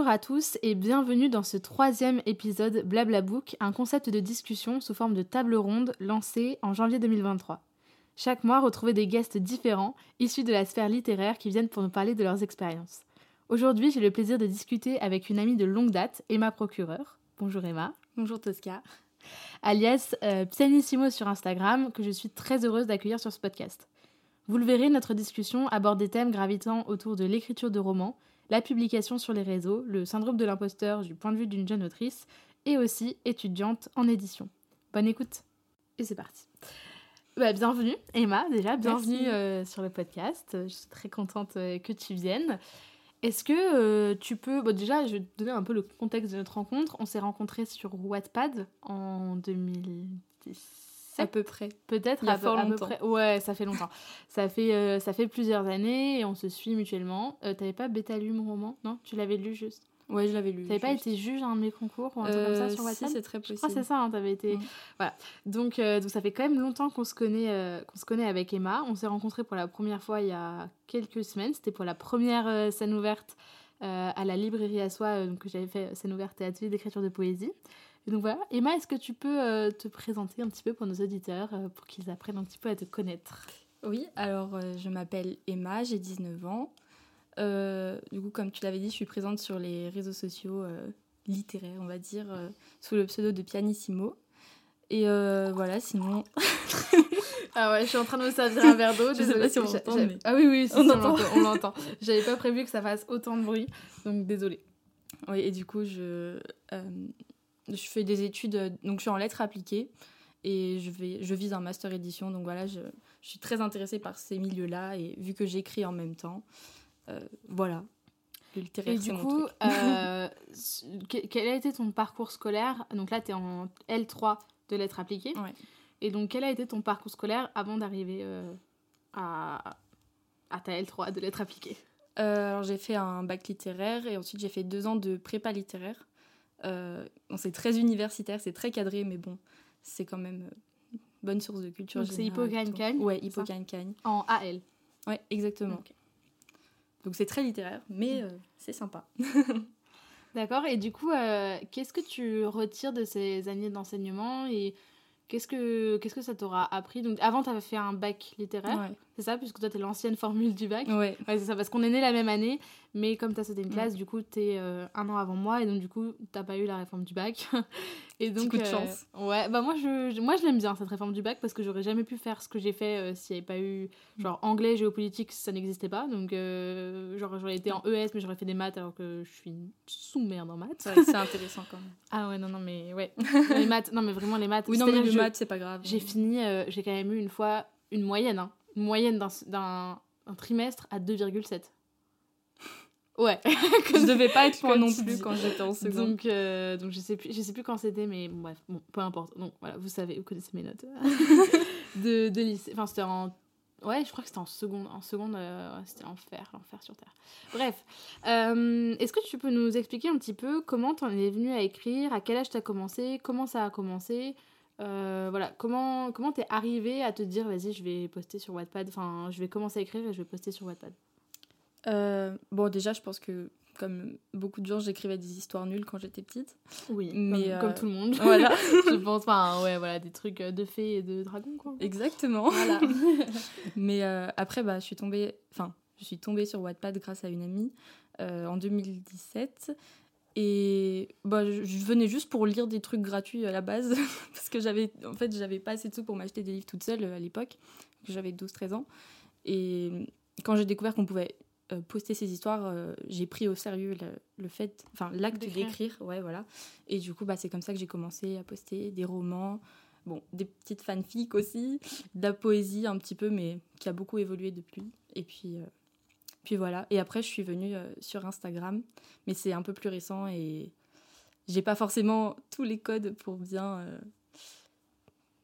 Bonjour à tous et bienvenue dans ce troisième épisode Blablabook, un concept de discussion sous forme de table ronde lancé en janvier 2023. Chaque mois, retrouvez des guests différents, issus de la sphère littéraire, qui viennent pour nous parler de leurs expériences. Aujourd'hui, j'ai le plaisir de discuter avec une amie de longue date, Emma Procureur. Bonjour Emma. Bonjour Tosca. Alias euh, Pianissimo sur Instagram, que je suis très heureuse d'accueillir sur ce podcast. Vous le verrez, notre discussion aborde des thèmes gravitant autour de l'écriture de romans, la publication sur les réseaux, le syndrome de l'imposteur du point de vue d'une jeune autrice et aussi étudiante en édition. Bonne écoute et c'est parti. Bah, bienvenue Emma déjà, bienvenue euh, sur le podcast. Je suis très contente euh, que tu viennes. Est-ce que euh, tu peux... Bon déjà, je vais te donner un peu le contexte de notre rencontre. On s'est rencontrés sur Wattpad en 2010 à peu près. Peut-être à, peu près. Ouais, ça fait longtemps. ça, fait, euh, ça fait plusieurs années et on se suit mutuellement. Euh, T'avais pas Bétalu mon roman? Non? Tu l'avais lu juste? Ouais, je l'avais lu. T'avais pas été juge à un de mes concours ou un truc comme ça sur euh, WhatsApp? Si, c'est très possible. Je crois c'est ça, hein, t'avais été... Voilà. Donc, donc ça fait quand même longtemps qu'on se, connaît, qu'on se connaît avec Emma. On s'est rencontrés pour la première fois il y a quelques semaines. C'était pour la première scène ouverte à la librairie à soi, donc j'avais fait scène ouverte et atelier d'écriture de poésie donc voilà, Emma, est-ce que tu peux euh, te présenter un petit peu pour nos auditeurs, euh, pour qu'ils apprennent un petit peu à te connaître? Oui, alors euh, je m'appelle Emma, j'ai 19 ans. du coup, comme tu l'avais dit, je suis présente sur les réseaux sociaux littéraires, on va dire, sous le pseudo de Pianissimo. Et voilà, sinon... ah ouais, je suis en train de me servir un verre d'eau. je sais pas si on l'entend, mais... Ah oui, oui, on l'entend. J'avais pas prévu que ça fasse autant de bruit, donc désolée. Oui, et du coup, je je fais des études, euh, donc je suis en lettres appliquées et je, vais, je vise un master édition. Donc voilà, je, je suis très intéressée par ces milieux-là et vu que j'écris en même temps, euh, voilà. Le littéraire, et du coup, euh, quel a été ton parcours scolaire? Donc là, tu es en L3 de lettres appliquées. Et donc, quel a été ton parcours scolaire avant d'arriver à, à ta L3 de lettres appliquées? Alors, j'ai fait un bac littéraire et ensuite j'ai fait deux ans de prépa littéraire. Euh, c'est très universitaire, c'est très cadré, mais bon, c'est quand même euh, bonne source de culture. c'est Hippocagne-Cagne Ouais, Hippocagne-Cagne. En AL. Ouais, exactement. Donc c'est très littéraire, mais mm. euh, c'est sympa. D'accord, et du coup, qu'est-ce que tu retires de ces années d'enseignement et Qu'est-ce que, qu'est-ce que ça t'aura appris? Donc, avant, tu avais fait un bac littéraire, c'est ça Puisque toi, tu es l'ancienne formule du bac. Ouais. c'est ça, parce qu'on est nés la même année, mais comme tu as sauté une classe, du coup, tu es euh, un an avant moi, et donc, du coup, tu pas eu la réforme du bac. et donc, Petit coup de euh, chance. Ouais, bah moi, je, moi, je l'aime bien, cette réforme du bac, parce que j'aurais jamais pu faire ce que j'ai fait euh, s'il n'y avait pas eu. Genre, anglais, géopolitique, ça n'existait pas. Donc, genre, j'aurais été en ES, mais j'aurais fait des maths alors que je suis sous-merde en maths. c'est intéressant quand même. Ah ouais, non, non, mais ouais. les maths, non, mais vraiment, les maths. Oui, non, mais les maths, c'est pas grave. J'ai fini, j'ai quand même eu une fois une moyenne, hein une moyenne d'un trimestre à 2,7. Ouais. je devais pas être moi non plus quand j'étais en seconde. Donc, euh, donc je sais plus, je sais plus quand c'était, mais bref, bon, peu importe. Donc voilà, vous savez, vous connaissez mes notes de, de lycée. Enfin, c'était en Ouais, je crois que c'était en seconde. En seconde, euh, c'était l'enfer, l'enfer sur Terre. Bref, euh, est-ce que tu peux nous expliquer un petit peu comment tu en es venu à écrire, à quel âge tu as commencé, comment ça a commencé euh, voilà, comment comment t'es arrivé à te dire vas-y je vais poster sur Wattpad, enfin je vais commencer à écrire et je vais poster sur Wattpad. Euh, bon déjà je pense que comme beaucoup de gens j'écrivais des histoires nulles quand j'étais petite. Oui, mais comme, tout le monde. Euh, voilà, je pense enfin ouais voilà des trucs de fées et de dragons quoi. Exactement. Voilà. mais après bah je suis tombée, enfin je suis tombée sur Wattpad grâce à une amie en 2017 et bah, je venais juste pour lire des trucs gratuits à la base, parce que j'avais en fait, j'avais pas assez de sous pour m'acheter des livres toute seule euh, à l'époque, j'avais 12-13 ans. Et quand j'ai découvert qu'on pouvait euh, poster ces histoires, euh, j'ai pris au sérieux le, fait, enfin l'acte d'écrire, ouais, voilà. Et du coup, bah, c'est comme ça que j'ai commencé à poster des romans, bon, des petites fanfics aussi, de la poésie un petit peu, mais qui a beaucoup évolué depuis. Et puis, euh, puis voilà. Et après, je suis venue euh, sur Instagram, mais c'est un peu plus récent et j'ai pas forcément tous les codes pour bien, euh,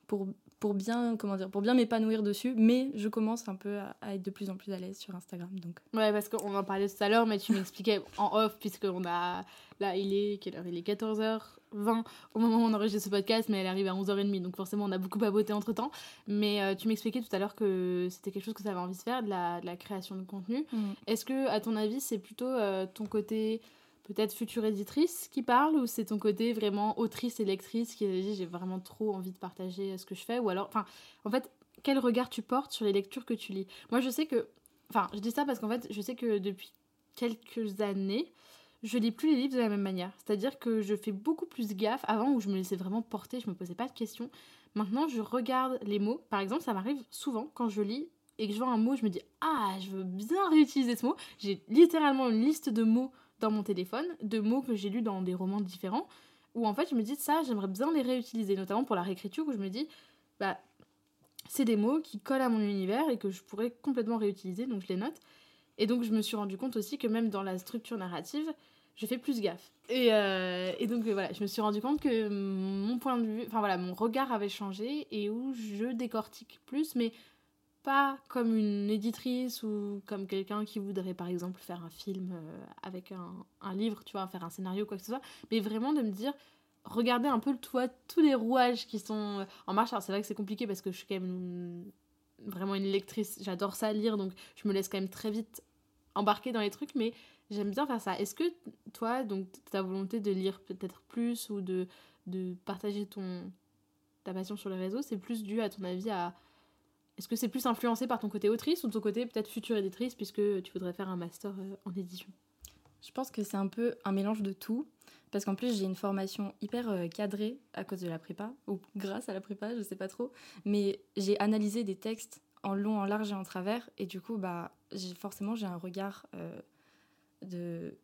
pour, pour bien, comment dire, pour bien m'épanouir dessus. Mais je commence un peu à, à être de plus en plus à l'aise sur Instagram. Donc, Ouais, parce qu'on en parlait tout à l'heure, mais tu m'expliquais en off, puisqu'on a. Là, il est. Quelle heure Il est? 14h20 au moment où on enregistre ce podcast, mais elle arrive à 11h30, donc forcément, on a beaucoup papoté entre temps. Mais euh, tu m'expliquais tout à l'heure que c'était quelque chose que tu avais envie de faire, de la, de la création de contenu. Est-ce que, à ton avis, c'est plutôt euh, ton côté peut-être future éditrice qui parle ou c'est ton côté vraiment autrice et lectrice qui dit j'ai vraiment trop envie de partager euh, ce que je fais ou alors enfin en fait quel regard tu portes sur les lectures que tu lis? Moi je sais que enfin je dis ça parce qu'en fait je sais que depuis quelques années je lis plus les livres de la même manière. C'est-à-dire que je fais beaucoup plus gaffe. Avant où je me laissais vraiment porter je me posais pas de questions. Maintenant je regarde les mots. Par exemple ça m'arrive souvent quand je lis et que je vois un mot je me dis ah je veux bien réutiliser ce mot. J'ai littéralement une liste de mots dans mon téléphone de mots que j'ai lus dans des romans différents où en fait je me dis ça j'aimerais bien les réutiliser notamment pour la réécriture où je me dis bah c'est des mots qui collent à mon univers et que je pourrais complètement réutiliser donc je les note. Et donc je me suis rendu compte aussi que même dans la structure narrative je fais plus gaffe. Et, euh, et donc euh, voilà je me suis rendu compte que mon point de vue enfin voilà mon regard avait changé et où je décortique plus mais pas comme une éditrice ou comme quelqu'un qui voudrait par exemple faire un film euh, avec un, livre, tu vois, faire un scénario, quoi que ce soit, mais vraiment de me dire, regardez un peu le toit, tous les rouages qui sont en marche. Alors c'est vrai que c'est compliqué parce que je suis quand même vraiment une lectrice, j'adore ça lire, donc je me laisse quand même très vite embarquer dans les trucs, mais j'aime bien faire ça. Est-ce que toi, donc ta volonté de lire peut-être plus ou de, de partager ton, ta passion sur les réseaux, c'est plus dû à ton avis à est-ce que c'est plus influencé par ton côté autrice ou ton côté peut-être future éditrice puisque tu voudrais faire un master euh, en édition? Je pense que c'est un peu un mélange de tout. Parce qu'en plus, j'ai une formation hyper euh, cadrée à cause de la prépa, ou grâce à la prépa, je sais pas trop. Mais j'ai analysé des textes en long, en large et en travers. Et du coup, bah, forcément, j'ai un regard euh, de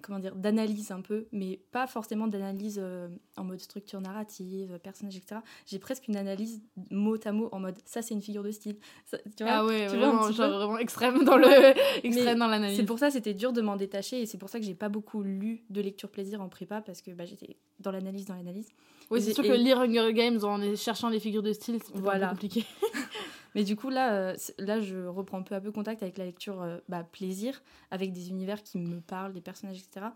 comment dire, d'analyse un peu, mais pas forcément d'analyse euh, en mode structure narrative, personnage, etc. J'ai presque une analyse mot à mot en mode ça c'est une figure de style. Ça, tu vois, ah ouais, tu vraiment, vois genre vraiment extrême dans le extrême dans l'analyse. C'est pour ça c'était dur de m'en détacher et c'est pour ça que j'ai pas beaucoup lu de lecture plaisir en prépa parce que bah, j'étais dans l'analyse dans l'analyse. Oui, c'est sûr et... que lire Hunger Games en cherchant les figures de style, c'est voilà. compliqué. Mais du coup, là, euh, là, je reprends peu à peu contact avec la lecture euh, bah, plaisir, avec des univers qui me parlent, des personnages, etc.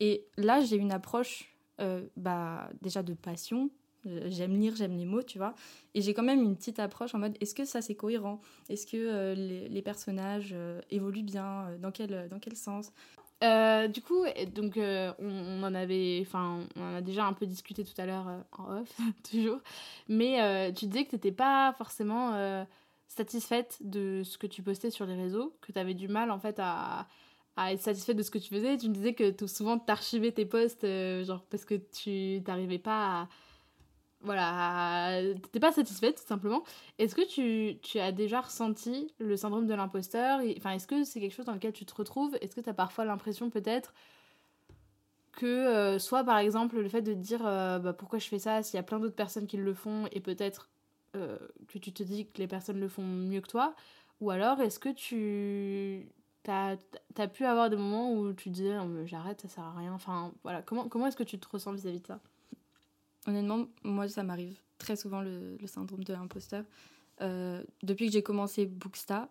Et là, j'ai une approche euh, bah, déjà de passion. J'aime lire, j'aime les mots, tu vois. Et j'ai quand même une petite approche en mode est-ce que ça c'est cohérent? Est-ce que les, personnages évoluent bien? Dans quel, dans quel sens? Euh, du coup, donc euh, on, en avait, enfin, on en a déjà un peu discuté tout à l'heure euh, en off, toujours. Mais tu disais que tu n'étais pas forcément satisfaite de ce que tu postais sur les réseaux, que tu avais du mal en fait à, être satisfaite de ce que tu faisais. Tu me disais que souvent tu archivais tes posts, genre parce que tu n'arrivais pas à voilà, t'étais pas satisfaite tout simplement. Est-ce que tu, tu, as déjà ressenti le syndrome de l'imposteur? Enfin, est-ce que c'est quelque chose dans lequel tu te retrouves? Est-ce que tu as parfois l'impression peut-être que euh, soit par exemple le fait de dire euh, bah, pourquoi je fais ça s'il y a plein d'autres personnes qui le font et peut-être euh, que tu te dis que les personnes le font mieux que toi ou alors est-ce que tu t'as as pu avoir des moments où tu dis j'arrête ça sert à rien enfin voilà comment, comment est-ce que tu te ressens vis-à-vis -vis de ça? Honnêtement, moi, ça m'arrive très souvent le, le syndrome de l'imposteur. Euh, depuis que j'ai commencé Booksta,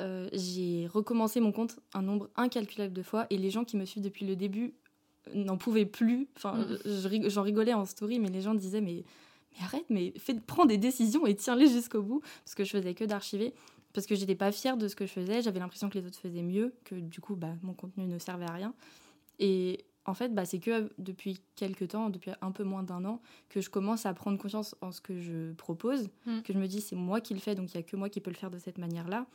euh, j'ai recommencé mon compte un nombre incalculable de fois et les gens qui me suivent depuis le début n'en pouvaient plus. Enfin, mm. j'en rigolais en story, mais les gens disaient mais, mais arrête, mais fais, prends des décisions et tiens-les jusqu'au bout parce que je faisais que d'archiver. Parce que j'étais pas fière de ce que je faisais, j'avais l'impression que les autres faisaient mieux, que du coup bah, mon contenu ne servait à rien. Et en fait, bah, c'est que depuis quelques temps, depuis un peu moins d'un an, que je commence à prendre conscience en ce que je propose, mm. que je me dis c'est moi qui le fais, donc il n'y a que moi qui peux le faire de cette manière-là.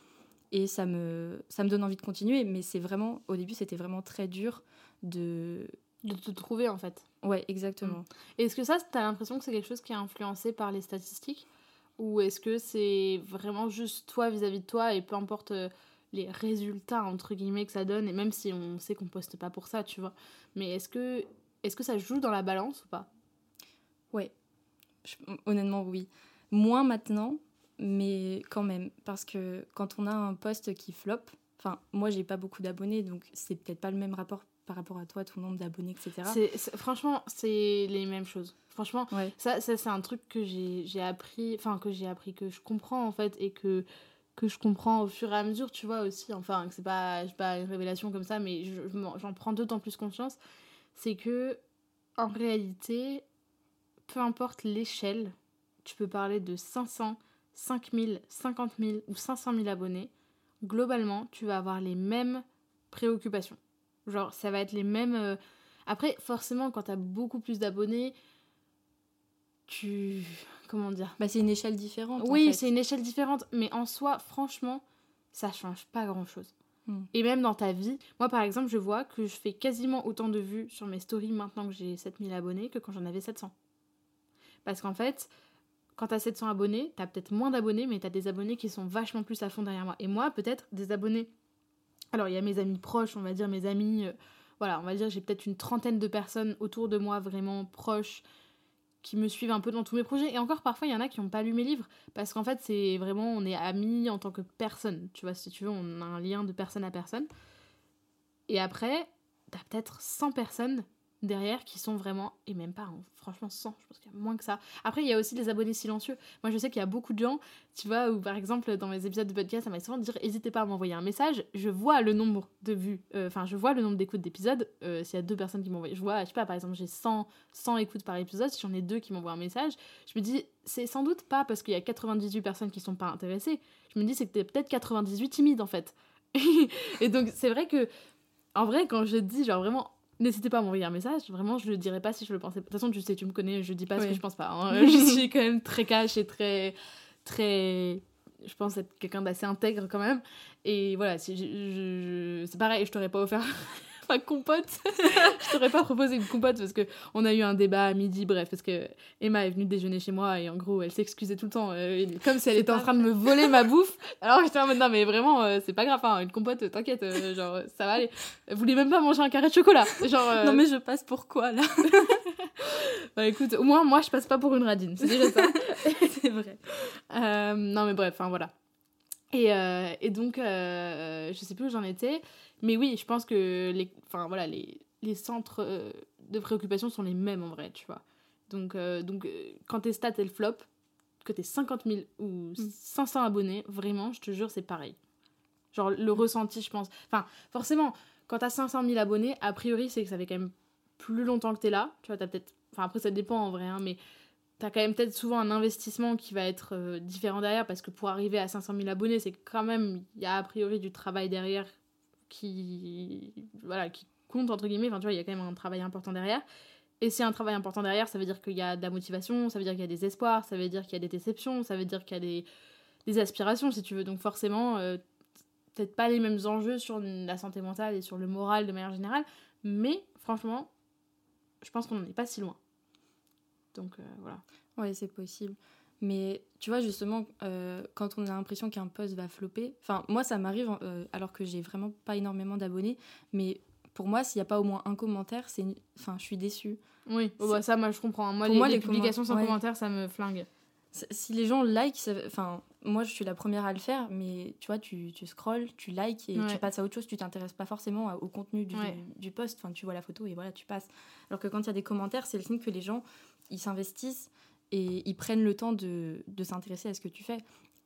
Et ça me, ça me donne envie de continuer, mais c'est vraiment, au début, c'était vraiment très dur de... De te trouver, en fait. Ouais, exactement. Mm. Est-ce que ça, tu as l'impression que c'est quelque chose qui est influencé par les statistiques? Ou est-ce que c'est vraiment juste toi vis-à-vis -vis de toi et peu importe euh, les résultats entre guillemets que ça donne et même si on sait qu'on poste pas pour ça tu vois mais est-ce que est-ce que ça joue dans la balance ou pas? Ouais honnêtement oui moins maintenant mais quand même, parce que quand on a un post qui flop, enfin, moi j'ai pas beaucoup d'abonnés, donc c'est peut-être pas le même rapport par rapport à toi, ton nombre d'abonnés, etc. C'est- franchement, c'est les mêmes choses. Franchement, Ouais. ça, ça c'est un truc que j'ai j'ai appris, enfin que j'ai appris, que je comprends en fait, et que, que je comprends au fur et à mesure, tu vois aussi. Enfin, que c'est pas, une révélation comme ça, mais j'en prends d'autant plus conscience. C'est que, en réalité, peu importe l'échelle, tu peux parler de 500, 5000, 50 000 ou 500 000 abonnés, globalement, tu vas avoir les mêmes préoccupations. Genre, ça va être les mêmes. euh, Après, forcément, quand t'as beaucoup plus d'abonnés, tu. Comment dire Bah, c'est une échelle différente. en Oui, fait. c'est une échelle différente, mais en soi, franchement, ça change pas grand chose. Hmm. Et même dans ta vie, moi par exemple, je vois que je fais quasiment autant de vues sur mes stories maintenant que j'ai 7000 abonnés que quand j'en avais 700. Parce qu'en fait, quand t'as 700 abonnés, t'as peut-être moins d'abonnés, mais t'as des abonnés qui sont vachement plus à fond derrière moi. Et moi, peut-être des abonnés. Alors, il y a mes amis proches, on va dire mes amis. euh, voilà, on va dire j'ai peut-être une trentaine de personnes autour de moi vraiment proches qui me suivent un peu dans tous mes projets. Et encore, parfois, il y en a qui n'ont pas lu mes livres. Parce qu'en fait, c'est vraiment, on est amis en tant que personne. Tu vois, si tu veux, on a un lien de personne à personne. Et après, t'as peut-être 100 personnes derrière qui sont vraiment, et même pas, hein, franchement 100, je pense qu'il y a moins que ça. Après, il y a aussi les abonnés silencieux. Moi, je sais qu'il y a beaucoup de gens, tu vois, où par exemple, dans mes épisodes de podcast, ça m'a souvent dit, n'hésitez pas à m'envoyer un message, je vois le nombre de vues, euh, enfin, je vois le nombre d'écoutes d'épisodes, euh, s'il y a deux personnes qui m'envoient, je vois, je sais pas, par exemple, j'ai 100, 100 écoutes par épisode, si j'en ai deux qui m'envoient un message, je me dis, c'est sans doute pas parce qu'il y a 98 personnes qui sont pas intéressées, je me dis, c'est que t'es peut-être 98 timides, en fait. et donc, c'est vrai que, en vrai, quand je dis, genre, vraiment, N'hésitez pas à m'envoyer un message, vraiment je le dirais pas si je le pensais. De toute façon, tu sais, tu me connais, je dis pas ce que je pense pas. hein. je suis quand même très cash et très. très. Je pense être quelqu'un d'assez intègre quand même. Et voilà, si je, je- je- c'est pareil, je t'aurais pas offert ma compote. je t'aurais pas proposé une compote parce que on a eu un débat à midi, bref, parce que Emma est venue déjeuner chez moi et en gros elle s'excusait tout le temps, euh, comme si elle était en train de me voler ma bouffe. Alors j'étais en mode non mais vraiment euh, c'est pas grave, hein, une compote, t'inquiète, euh, genre ça va aller. Vous voulez même pas manger un carré de chocolat, genre. Non, mais je passe pour quoi là bah écoute, au moins moi je passe pas pour une radine, c'est déjà ça. C'est vrai. Non mais bref, enfin voilà. Et, euh, et donc, euh, je sais plus où j'en étais, mais oui, je pense que les, enfin, voilà, les, les centres euh, de préoccupation sont les mêmes en vrai, tu vois. Donc, euh, donc quand tes stats elles flop, que t'es 50 000 ou 500 abonnés, vraiment, je te jure, c'est pareil. Genre le ressenti, je pense. Enfin, forcément, quand t'as 500 000 abonnés, a priori, c'est que ça fait quand même plus longtemps que t'es là. Tu vois, t'as peut-être. Enfin, après, ça dépend en vrai, hein, mais t'as quand même peut-être souvent un investissement qui va être euh, différent derrière parce que pour arriver à 500 000 abonnés, c'est quand même. Il y a a priori du travail derrière qui. Voilà, qui compte entre guillemets. Enfin, tu vois, il y a quand même un travail important derrière. Et si un travail important derrière, ça veut dire qu'il y a de la motivation, ça veut dire qu'il y a des espoirs, ça veut dire qu'il y a des déceptions, ça veut dire qu'il y a des, des aspirations, si tu veux. Donc forcément, euh, peut-être pas les mêmes enjeux sur la santé mentale et sur le moral de manière générale, mais franchement, je pense qu'on n'en est pas si loin. Donc euh, voilà. Ouais, c'est possible. Mais tu vois, justement, euh, quand on a l'impression qu'un post va flopper, enfin, moi, ça m'arrive euh, alors que j'ai vraiment pas énormément d'abonnés, mais pour moi, s'il n'y a pas au moins un commentaire, c'est, enfin, je suis déçue. Oui, oh, bah, ça, moi je comprends. Moi, Pour les, moi, les les publications sans ouais. commentaire, ça me flingue. Si les gens like, ça- enfin, moi, je suis la première à le faire, mais tu vois, tu, tu scrolls, tu likes et Ouais. tu passes à autre chose, tu t'intéresses pas forcément au contenu du, Ouais. du post, enfin, tu vois la photo et voilà, tu passes. Alors que quand il y a des commentaires, c'est le signe que les gens, ils s'investissent et ils prennent le temps de, de s'intéresser à ce que tu fais.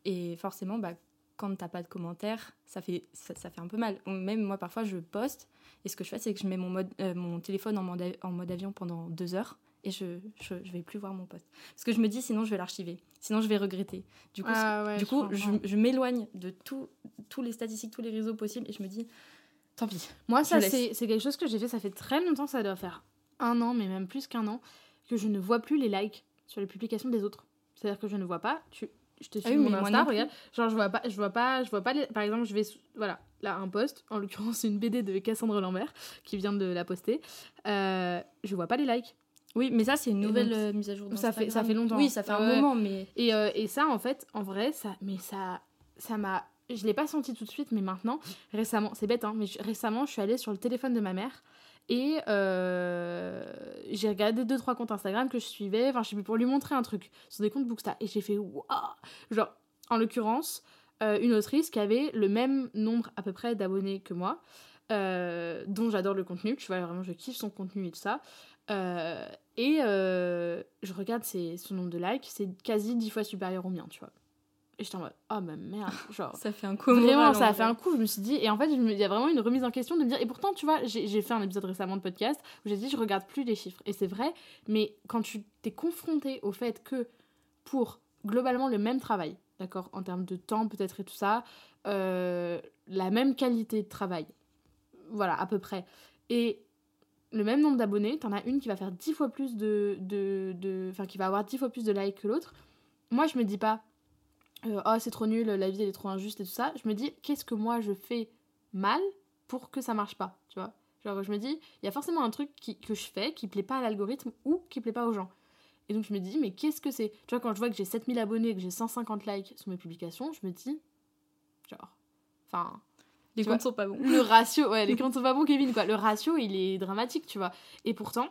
Et forcément, bah, quand t'as pas de commentaires, ça fait, ça, ça fait un peu mal. Même moi, parfois, je poste et ce que je fais, c'est que je mets mon, mode, euh, mon téléphone en mode, en mode avion pendant deux heures et je, je, je vais plus voir mon post. Parce que je me dis, sinon, je vais l'archiver. Sinon, je vais regretter. Du coup, Ah ouais, du je coup je, m'éloigne de tout, tous les statistiques, tous les réseaux possibles et je me dis, tant pis. Moi, ça, c'est c'est quelque chose que j'ai fait, ça fait très longtemps, ça doit faire un an, mais même plus qu'un an, que je ne vois plus les likes sur les publications des autres. C'est-à-dire que je ne vois pas, tu, je te suis Ah oui, mon Insta, regarde, genre je vois pas, je vois pas, je vois pas, les- par exemple, je vais, voilà, là, un post, en l'occurrence, une BD de Cassandre Lambert, qui vient de la poster, euh, je vois pas les likes. Oui, mais ça, c'est une nouvelle donc, euh, mise à jour. ça fait- ça fait longtemps. Oui, ça fait un moment, mais. Et, euh, et ça, en fait, en vrai, ça, mais ça, ça m'a, je l'ai pas senti tout de suite, mais maintenant, récemment, c'est bête, hein, mais je- récemment, je suis allée sur le téléphone de ma mère et euh, j'ai regardé deux trois comptes Instagram que je suivais, enfin, je sais plus pour lui montrer un truc sur des comptes Booksta et j'ai fait waouh, genre. en l'occurrence, euh, une autrice qui avait le même nombre à peu près d'abonnés que moi, euh, dont j'adore le contenu, tu vois, vraiment je kiffe son contenu et tout ça. Euh, et je regarde ses, son nombre de likes, c'est quasi dix fois supérieur au mien, tu vois. Et j'étais en mode, oh ma merde, genre. ça fait un coup. Vraiment, ça a fait un coup, je me suis dit. Et en fait, il y a vraiment une remise en question de me dire. Et pourtant, tu vois, j'ai fait un épisode récemment de podcast où j'ai dit, je regarde plus les chiffres. Et c'est vrai, mais quand tu t'es confronté au fait que pour globalement le même travail, d'accord, en termes de temps peut-être et tout ça, euh, la même qualité de travail, voilà, à peu près. Et le même nombre d'abonnés, t'en as une qui va faire dix fois plus de. Enfin, de, qui va avoir dix fois plus de likes que l'autre. Moi, je me dis pas euh, oh c'est trop nul, la vie elle est trop injuste et tout ça, je me dis qu'est-ce que moi je fais mal pour que ça marche pas, tu vois? Genre je me dis, il y a forcément un truc qui, que je fais qui plaît pas à l'algorithme ou qui plaît pas aux gens. Et donc je me dis, mais qu'est-ce que c'est? Tu vois, quand je vois que j'ai 7000 abonnés, que j'ai 150 likes sur mes publications, je me dis, genre, enfin... Les comptes sont pas bons. Le ratio, ouais, les comptes sont pas bons, Kevin, quoi. Le ratio, il est dramatique, tu vois. Et pourtant,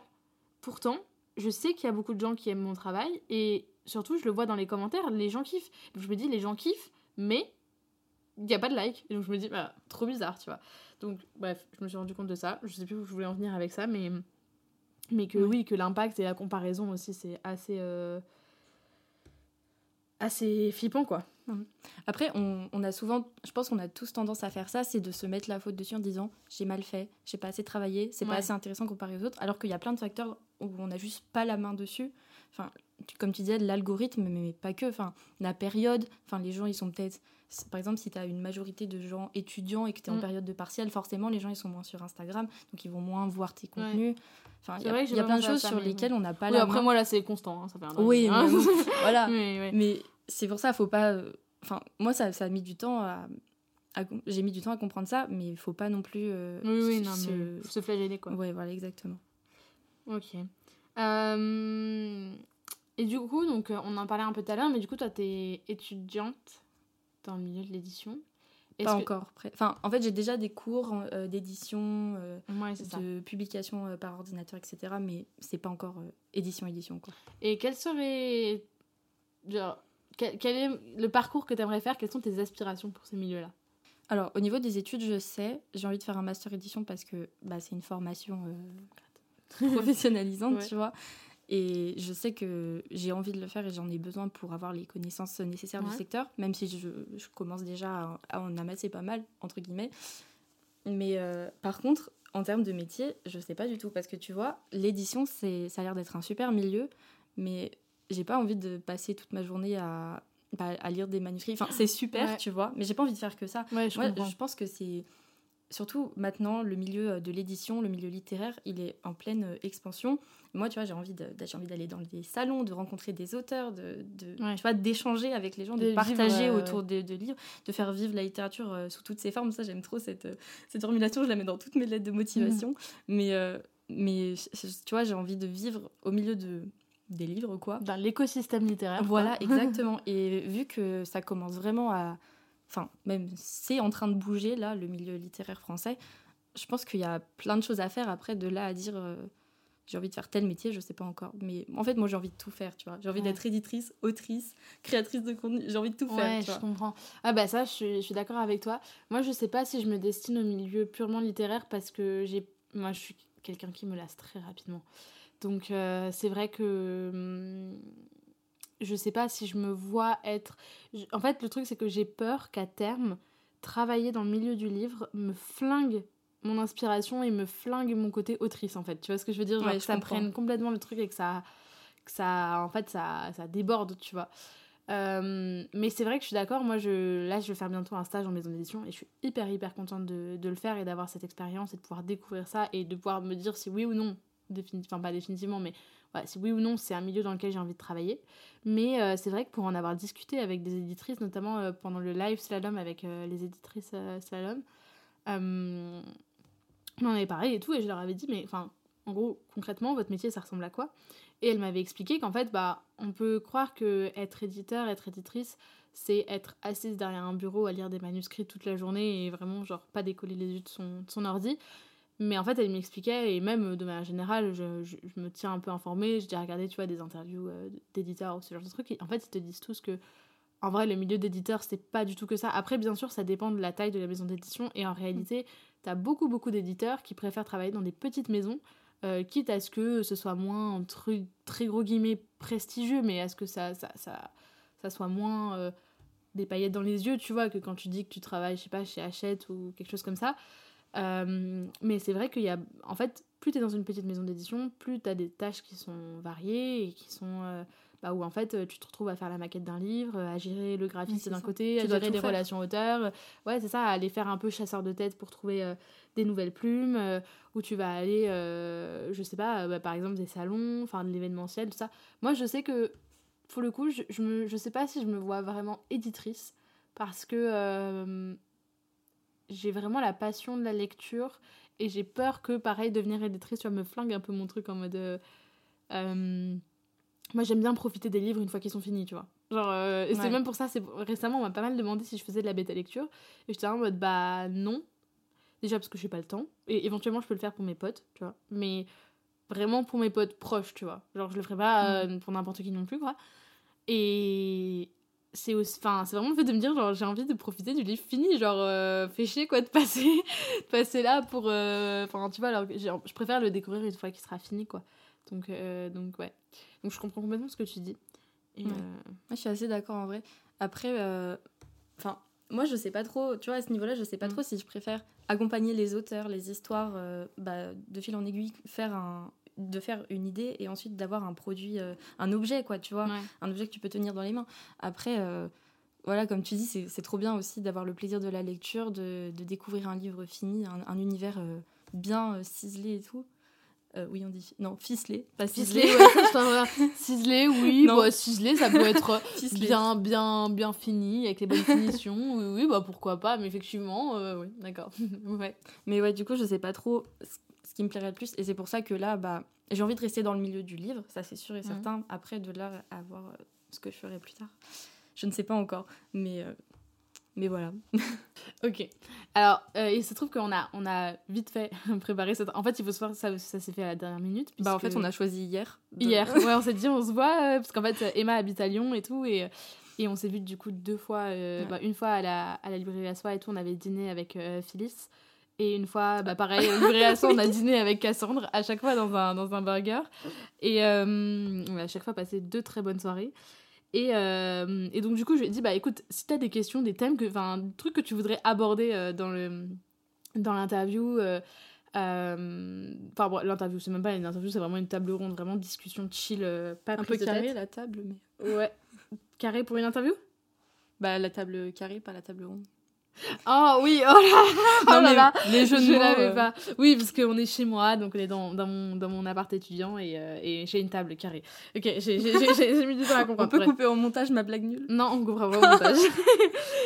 pourtant, je sais qu'il y a beaucoup de gens qui aiment mon travail et surtout, je le vois dans les commentaires, les gens kiffent. Donc je me dis, les gens kiffent, mais il n'y a pas de like. Et donc je me dis, bah, trop bizarre, tu vois. Donc, bref, je me suis rendu compte de ça. Je sais plus où je voulais en venir avec ça, mais, mais que oui, que l'impact et la comparaison aussi, c'est assez. Euh, assez flippant, quoi. Après, on, on, a souvent, je pense qu'on a tous tendance à faire ça, c'est de se mettre la faute dessus en disant j'ai mal fait, j'ai pas assez travaillé, c'est pas assez intéressant comparé aux autres, alors qu'il y a plein de facteurs où on n'a juste pas la main dessus. Enfin, comme tu disais, l'algorithme, mais, pas que. Enfin, la période, enfin, les gens, ils sont peut-être. Par exemple, si tu as une majorité de gens étudiants et que tu es en mm. période de partiel, forcément, les gens, ils sont moins sur Instagram, donc ils vont moins voir tes contenus. Enfin, il y a, y a plein de choses sur lesquelles on n'a pas oui, après, moi, là, c'est constant. Hein, ça fait un oui, mais, voilà. Mais, c'est pour ça, faut pas. Euh, enfin, moi, ça, ça a mis du temps à. J'ai mis du temps à comprendre ça, mais il faut pas non plus. Euh, oui, oui, non, se... mais se flageller, quoi. Ouais, voilà, exactement. Ok. Euh, et du coup, donc, on en parlait un peu tout à l'heure, mais du coup, toi, tu es étudiante dans le milieu de l'édition. Pas encore. Enfin, en fait, j'ai déjà des cours euh, d'édition, euh, de publication par ordinateur, etc. Mais c'est pas encore édition-édition. quoi. Et quel serait. Genre, quel, est le parcours que tu aimerais faire? Quelles sont tes aspirations pour ce milieu-là Alors, au niveau des études, je sais, j'ai envie de faire un master édition parce que bah, c'est une formation professionnalisante, tu vois. Et je sais que j'ai envie de le faire et j'en ai besoin pour avoir les connaissances nécessaires du secteur, même si je, je commence déjà à, en amasser pas mal, entre guillemets. Mais euh, par contre, en termes de métier, je sais pas du tout. Parce que tu vois, l'édition, ça a l'air d'être un super milieu, mais j'ai pas envie de passer toute ma journée à, bah, à lire des manuscrits. Enfin, c'est super, tu vois, mais j'ai pas envie de faire que ça. Ouais, je, Moi, je pense que c'est surtout maintenant, le milieu euh, de l'édition, le milieu littéraire, il est en pleine euh, expansion. Moi, tu vois, j'ai envie d'aller dans des salons, de rencontrer des auteurs, de, de tu vois, d'échanger avec les gens, de, partager euh, autour de, livres, de faire vivre la littérature sous toutes ses formes. Ça, j'aime trop cette, cette formulation. Je la mets dans toutes mes lettres de motivation. Mm. Mais, mais tu vois, j'ai envie de vivre au milieu de des livres, quoi. Dans l'écosystème littéraire. Voilà, exactement. Et vu que ça commence vraiment à enfin même c'est en train de bouger là, le milieu littéraire français. Je pense qu'il y a plein de choses à faire après de là à dire euh, j'ai envie de faire tel métier, je sais pas encore. Mais en fait, moi j'ai envie de tout faire, tu vois. J'ai envie d'être éditrice, autrice, créatrice de contenu, j'ai envie de tout faire. je comprends. Ah bah ça, je suis, je suis d'accord avec toi. Moi, je sais pas si je me destine au milieu purement littéraire parce que j'ai, moi, je suis quelqu'un qui me lasse très rapidement. Donc euh, c'est vrai que hum, je sais pas si je me vois être. En fait, le truc, c'est que j'ai peur qu'à terme, travailler dans le milieu du livre me flingue mon inspiration et me flingue mon côté autrice, en fait. Tu vois ce que je veux dire? Genre, que ça prenne complètement le truc et que ça. Que ça en fait, ça, ça déborde, tu vois. Euh, mais c'est vrai que je suis d'accord. Moi, je, là, je vais faire bientôt un stage en maison d'édition et je suis hyper, hyper contente de, de le faire et d'avoir cette expérience et de pouvoir découvrir ça et de pouvoir me dire si oui ou non, définitivement, enfin pas définitivement, mais si oui ou non c'est un milieu dans lequel j'ai envie de travailler. Mais euh, c'est vrai que pour en avoir discuté avec des éditrices, notamment euh, pendant le live slalom avec euh, les éditrices slalom, on en avait parlé et tout, et je leur avais dit, mais enfin, en gros, concrètement, votre métier, ça ressemble à quoi? Et elle m'avait expliqué qu'en fait, bah, on peut croire que être éditeur, être éditrice, c'est être assise derrière un bureau à lire des manuscrits toute la journée et vraiment, genre, pas décoller les yeux de son, de son ordi. Mais en fait, elle m'expliquait, et même de manière générale, je, je, me tiens un peu informée, j'ai regardé, tu vois, des interviews euh, d'éditeurs ou ce genre de trucs, en fait, ils te disent tous que en vrai, le milieu d'éditeur, c'est pas du tout que ça. Après, bien sûr, ça dépend de la taille de la maison d'édition. Et en réalité, t'as beaucoup, beaucoup d'éditeurs qui préfèrent travailler dans des petites maisons, euh, quitte à ce que ce soit moins, entre très gros guillemets, prestigieux, mais à ce que ça, ça, ça, soit moins euh, des paillettes dans les yeux, tu vois, que quand tu dis que tu travailles, je sais pas, chez Hachette ou quelque chose comme ça. Euh, mais c'est vrai qu'il y a. En fait, plus t'es dans une petite maison d'édition, plus t'as des tâches qui sont variées et qui sont bah, où en fait euh, tu te retrouves à faire la maquette d'un livre, à gérer le graphisme d'un côté, à gérer des relations auteurs. Ouais, c'est ça, à aller faire un peu chasseur de tête pour trouver euh, des nouvelles plumes, euh, où tu vas aller, je sais pas, bah, par exemple des salons, enfin de l'événementiel, tout ça. Moi, je sais que pour le coup, je, je, me, je sais pas si je me vois vraiment éditrice parce que j'ai vraiment la passion de la lecture et j'ai peur que, pareil, devenir éditrice, tu vois, me flingue un peu mon truc en mode. Moi, j'aime bien profiter des livres une fois qu'ils sont finis, tu vois. Genre, euh, et c'est même pour ça, c'est récemment, on m'a pas mal demandé si je faisais de la bêta lecture. Et j'étais en mode, bah non. Déjà parce que j'ai pas le temps. Et éventuellement, je peux le faire pour mes potes, tu vois. Mais vraiment pour mes potes proches, tu vois. Genre, je le ferai pas euh, pour n'importe qui non plus, quoi. Et c'est enfin c'est vraiment le fait de me dire genre j'ai envie de profiter du livre fini genre euh, fait chier quoi de passer de passer là pour enfin tu vois alors je préfère le découvrir une fois qu'il sera fini quoi donc donc ouais donc je comprends complètement ce que tu dis. Et Moi, je suis assez d'accord en vrai. Après, euh, enfin, moi, je sais pas trop, tu vois, à ce niveau-là, je sais pas mm. trop si je préfère accompagner les auteurs, les histoires, euh, bah, de fil en aiguille, faire un, de faire une idée et ensuite d'avoir un produit, euh, un objet, quoi, tu vois, un objet que tu peux tenir dans les mains. Après, voilà, comme tu dis, c'est trop bien aussi d'avoir le plaisir de la lecture, de, de découvrir un livre fini, un, un univers bien ciselé et tout. Euh, oui, on dit. Non, ficelé, pas ciselé. ciselé, oui. Bah, ciselé, ça peut être bien, bien, bien fini, avec les bonnes finitions. Oui, oui, bah pourquoi pas, mais effectivement, euh, oui, d'accord. ouais. Mais ouais, du coup, je sais pas trop ce qui me plairait le plus. Et c'est pour ça que là, bah, j'ai envie de rester dans le milieu du livre, ça c'est sûr et certain. Après, de là à voir euh, ce que je ferai plus tard. Je ne sais pas encore, mais mais voilà. ok. Alors, euh, il se trouve qu'on a, on a vite fait préparer cette. En fait, il faut se faire, ça, ça s'est fait à la dernière minute. Bah, en fait, on a choisi hier. Hier, ouais, on s'est dit, on se voit, euh, parce qu'en fait, Emma habite à Lyon et tout, et, et on s'est vu du coup deux fois. Euh, bah, une fois à la, à la librairie à soi et tout, on avait dîné avec Phyllis. Et une fois, bah, pareil, librairie à soi, on a dîné avec Cassandre, à chaque fois dans un, dans un burger. Et on a à chaque fois passé deux très bonnes soirées. Et, euh, et, donc, du coup, je lui ai dit, bah écoute, si tu as des questions, des thèmes, enfin, des trucs que tu voudrais aborder euh, dans le dans l'interview, euh, enfin, bon, l'interview, c'est même pas une interview, c'est vraiment une table ronde, vraiment discussion chill, pas Un peu carré la table, mais. Ouais. Carré pour une interview? Bah, la table carrée, pas la table ronde. Oh oui, oh là, oh là, là. Les jeux je l'avais euh. pas. Oui, parce qu'on est chez moi, donc on est dans, dans, mon, dans mon appart étudiant et, euh, et j'ai une table carrée. Ok, j'ai mis du temps à comprendre. On peut couper au montage ma blague nulle? Non, on coupera pas au montage.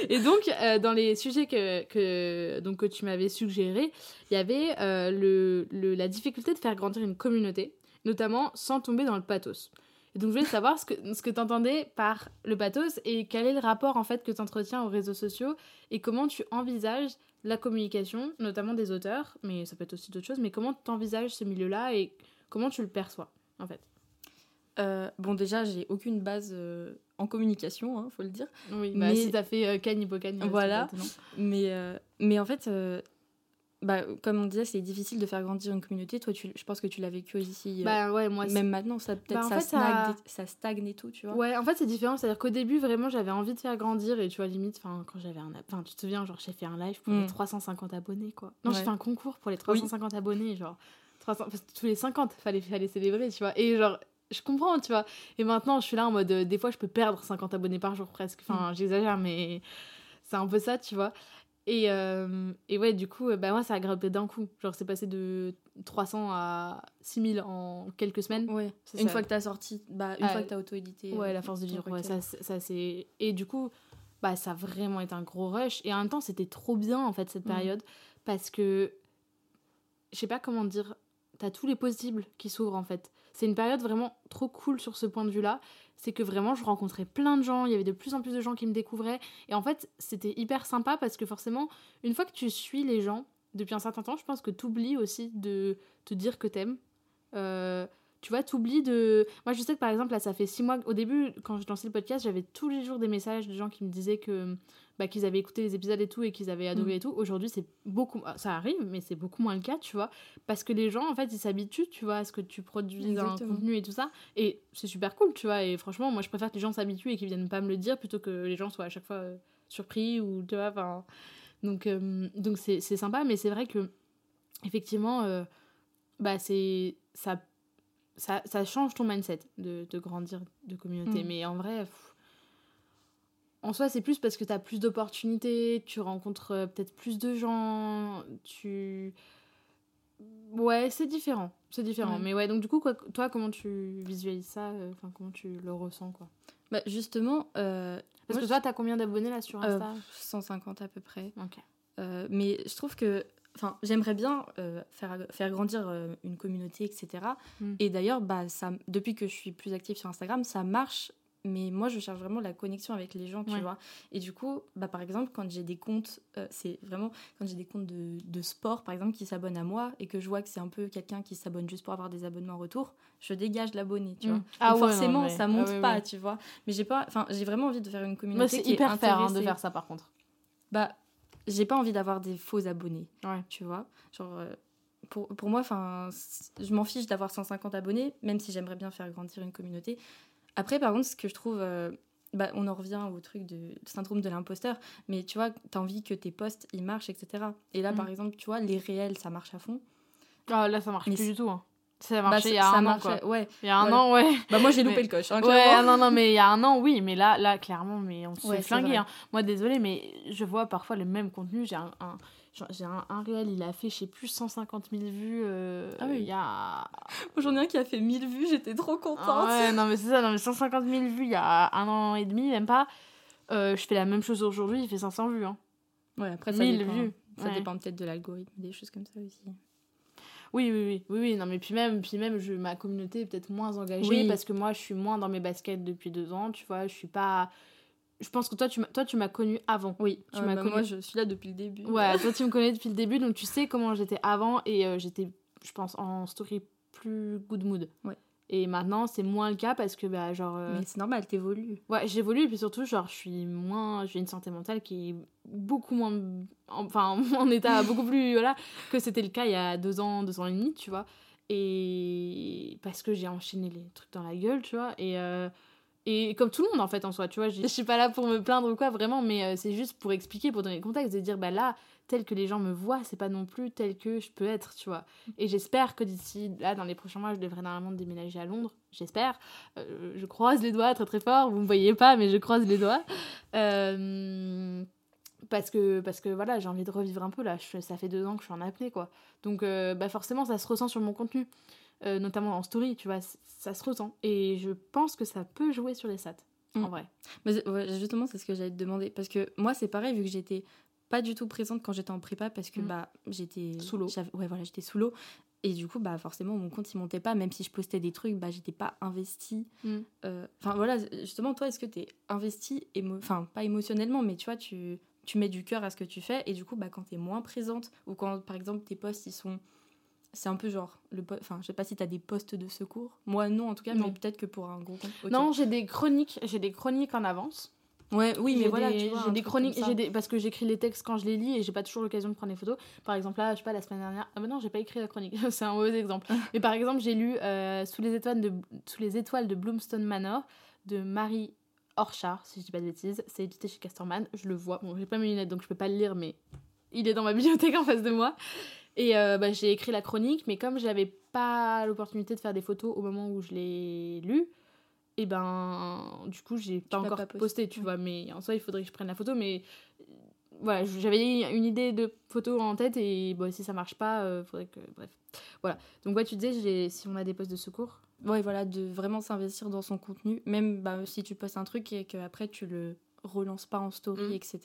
et donc, euh, dans les sujets que, que, donc, que tu m'avais suggérés, il y avait le, le, la difficulté de faire grandir une communauté, notamment sans tomber dans le pathos. Et donc, je voulais savoir ce que, ce que tu entendais par le pathos et quel est le rapport en fait que tu entretiens aux réseaux sociaux et comment tu envisages la communication, notamment des auteurs, mais ça peut être aussi d'autres choses, mais comment tu envisages ce milieu-là et comment tu le perçois en fait? Euh, bon, déjà, j'ai aucune base euh, en communication, hein, faut le dire. Oui, bah, mais si t'as fait euh, Can Voilà. Mais, euh, mais en fait, bah, comme on disait, c'est difficile de faire grandir une communauté. Toi, tu, je pense que tu l'as vécu aussi. Euh, bah ouais, moi Même maintenant, ça peut-être bah, ça, ça... stagne et tout, tu vois. Ouais, en fait, c'est différent. C'est-à-dire qu'au début, vraiment, j'avais envie de faire grandir. Et tu vois, limite, quand j'avais un. Enfin, tu te souviens, genre, j'ai fait un live pour les 350 mm. abonnés, quoi. Non, j'ai fait un concours pour les 350 abonnés, genre. 300... tous les 50, fallait, fallait célébrer, tu vois. Et genre, je comprends, tu vois. Et maintenant, je suis là en mode. Euh, des fois, je peux perdre 50 abonnés par jour presque. Enfin, mm. j'exagère, mais c'est un peu ça, tu vois. Et, euh, et ouais, du coup, bah, moi, ça a grimpé d'un coup. Genre, c'est passé de 300 à 6000 en quelques semaines. Ouais, une fois que t'as sorti, bah, une fois que t'as auto-édité. Ouais, la force du livre, ouais, ça, ça c'est. Et du coup, bah, ça a vraiment été un gros rush. Et en même temps, c'était trop bien, en fait, cette mm. période. Parce que, je sais pas comment dire, t'as tous les possibles qui s'ouvrent, en fait. C'est une période vraiment trop cool sur ce point de vue-là c'est que vraiment je rencontrais plein de gens, il y avait de plus en plus de gens qui me découvraient. Et en fait, c'était hyper sympa parce que forcément, une fois que tu suis les gens depuis un certain temps, je pense que tu oublies aussi de te dire que t'aimes. Euh, tu vois, t'oublies de. Moi, je sais que par exemple, là, ça fait six mois. Au début, quand j'ai lancé le podcast, j'avais tous les jours des messages de gens qui me disaient que bah, qu'ils avaient écouté les épisodes et tout et qu'ils avaient adoré Mm. et tout. Aujourd'hui, c'est beaucoup. Ça arrive, mais c'est beaucoup moins le cas, tu vois. Parce que les gens, en fait, ils s'habituent, tu vois, à ce que tu produises un contenu et tout ça. Et c'est super cool, tu vois. Et franchement, moi, je préfère que les gens s'habituent et qu'ils viennent pas me le dire plutôt que les gens soient à chaque fois euh, surpris ou, tu vois, enfin. Donc, euh, donc c'est c'est sympa, mais c'est vrai que, effectivement, euh, bah, c'est. Ça ça, ça change ton mindset de, de grandir de communauté. Mm. Mais en vrai, pff, en soi, c'est plus parce que tu as plus d'opportunités, tu rencontres euh, peut-être plus de gens, tu... Ouais, c'est différent, c'est différent. Ouais. Mais ouais, donc du coup, quoi, toi, comment tu visualises ça euh, Enfin, comment tu le ressens, quoi? Bah, justement, euh, Parce moi, que toi, t'as combien d'abonnés, là, sur euh, Insta? 150 à peu près. Ok. Euh, mais je trouve que enfin j'aimerais bien euh, faire, faire grandir euh, une communauté etc Mm. et d'ailleurs bah ça depuis que je suis plus active sur Instagram ça marche mais moi je cherche vraiment la connexion avec les gens tu Ouais. vois et du coup bah par exemple quand j'ai des comptes euh, c'est vraiment quand j'ai des comptes de, de sport par exemple qui s'abonnent à moi et que je vois que c'est un peu quelqu'un qui s'abonne juste pour avoir des abonnements en retour je dégage l'abonné tu vois Mm. Ah Donc ouais, forcément non, mais- ça monte ah ouais, pas tu vois mais j'ai pas enfin j'ai vraiment envie de faire une communauté c'est qui est hyper fair hein, de faire ça, par contre. bah j'ai pas envie d'avoir des faux abonnés Ouais. tu vois genre euh, pour, pour moi je m'en fiche d'avoir 150 abonnés même si j'aimerais bien faire grandir une communauté après par contre ce que je trouve euh, bah, on en revient au truc de syndrome de l'imposteur mais tu vois t'as envie que tes posts ils marchent etc et là Mm. par exemple tu vois les réels ça marche à fond Ah, là, ça marche Mais plus du tout. hein. Ça a Bah, marché il y a un an, quoi. ouais Il y a un Voilà. an, ouais. bah moi j'ai loupé Mais- le coche hein, Ouais, non, non, mais il y a un an, oui, mais là, là clairement, mais on se Ouais, fait flinguer. hein. Moi, désolée, mais je vois parfois le même contenu. J'ai un, j'ai un, un réel, il a fait, je sais plus, 150 000 vues. euh, Ah oui. Il y a. j'en ai un qui a fait 1000 vues j'étais trop contente Ah ouais, non, mais c'est ça, non, mais 150 000 vues il y a un an et demi, même pas. Euh, je fais la même chose aujourd'hui, il fait 500 vues. Hein. ouais après ça 1000 dépend vues. ça Ouais. dépend peut-être de l'algorithme des choses comme ça aussi Oui, oui, oui, oui, oui, non, mais puis même, puis même je, ma communauté est peut-être moins engagée Oui. parce que moi, je suis moins dans mes baskets depuis deux ans, tu vois, je suis pas. Je pense que toi, tu m'as, toi, tu m'as connue avant. oui Tu m'as bah, connu- moi je suis là depuis le début Ouais, toi tu me connais depuis le début, donc tu sais comment j'étais avant et euh, j'étais, je pense, en story plus good mood. Ouais. Et maintenant, c'est moins le cas parce que, bah, genre, euh, mais c'est normal t'évolues ouais, j'évolue et puis surtout, genre, je suis moins, j'ai une santé mentale qui est beaucoup moins, enfin, en état beaucoup plus, voilà, que c'était le cas il y a deux ans, deux ans et demi, tu vois. Et parce que j'ai enchaîné les trucs dans la gueule, tu vois. Et, euh, et comme tout le monde, en fait, en soi, tu vois. Je suis pas là pour me plaindre ou quoi, vraiment, mais euh, c'est juste pour expliquer, pour donner le contexte, de dire, bah là, tel que les gens me voient, c'est pas non plus tel que je peux être, tu vois. Et j'espère que d'ici, là, dans les prochains mois, je devrais normalement déménager à Londres. J'espère. Euh, je croise les doigts très très fort. Vous me voyez pas, mais je croise les doigts. Euh, parce que, parce que voilà, j'ai envie de revivre un peu là. Ça fait deux ans que je suis en apnée, quoi. Donc, bah forcément, ça se ressent sur mon contenu. Euh, notamment en story, tu vois, ça se ressent. Et je pense que ça peut jouer sur les stats, en Mm. vrai. Mais ouais, justement, c'est ce que j'allais te demander. Parce que moi, c'est pareil, vu que j'étais pas du tout présente quand j'étais en prépa, parce que Mm. bah, j'étais. Sous l'eau. Ouais, voilà, j'étais sous l'eau. Et du coup, bah, forcément, mon compte, il montait pas. Même si je postais des trucs, bah, j'étais pas investie. Mm. Euh, Enfin, voilà, justement, toi, est-ce que t'es investie, émo... enfin, pas émotionnellement, mais tu vois, tu, tu mets du cœur à ce que tu fais. Et du coup, bah, quand t'es moins présente, ou quand, par exemple, tes posts, ils sont. C'est un peu genre. le Enfin, je sais pas si t'as des postes de secours. Moi, non, en tout cas, Non. mais peut-être que pour un gros. Non, j'ai des chroniques, j'ai des chroniques en avance. Ouais, oui, mais voilà, j'ai des chroniques, j'ai des, parce que j'écris les textes quand je les lis et j'ai pas toujours l'occasion de prendre des photos. Par exemple, là, je sais pas, la semaine dernière, ah bah non, j'ai pas écrit la chronique, c'est un mauvais exemple. Mais par exemple, j'ai lu euh, sous, les étoiles de, sous les étoiles de Bloomstone Manor de Marie Orchard, si je dis pas de bêtises. C'est édité chez Casterman, je le vois. Bon, j'ai pas mes lunettes donc je peux pas le lire, mais il est dans ma bibliothèque en face de moi. Et euh, bah, j'ai écrit la chronique, mais comme j'avais pas l'opportunité de faire des photos au moment où je l'ai lu, et ben du coup j'ai pas encore pas posté, posté, tu ouais. vois mais en soi il faudrait que je prenne la photo mais voilà j'avais une idée de photo en tête et bon si ça marche pas euh, faudrait que bref voilà donc ouais tu disais si on a des postes de secours Ouais, voilà, de vraiment s'investir dans son contenu. Même bah, si tu postes un truc et qu'après tu le relances pas en story, Mm. etc.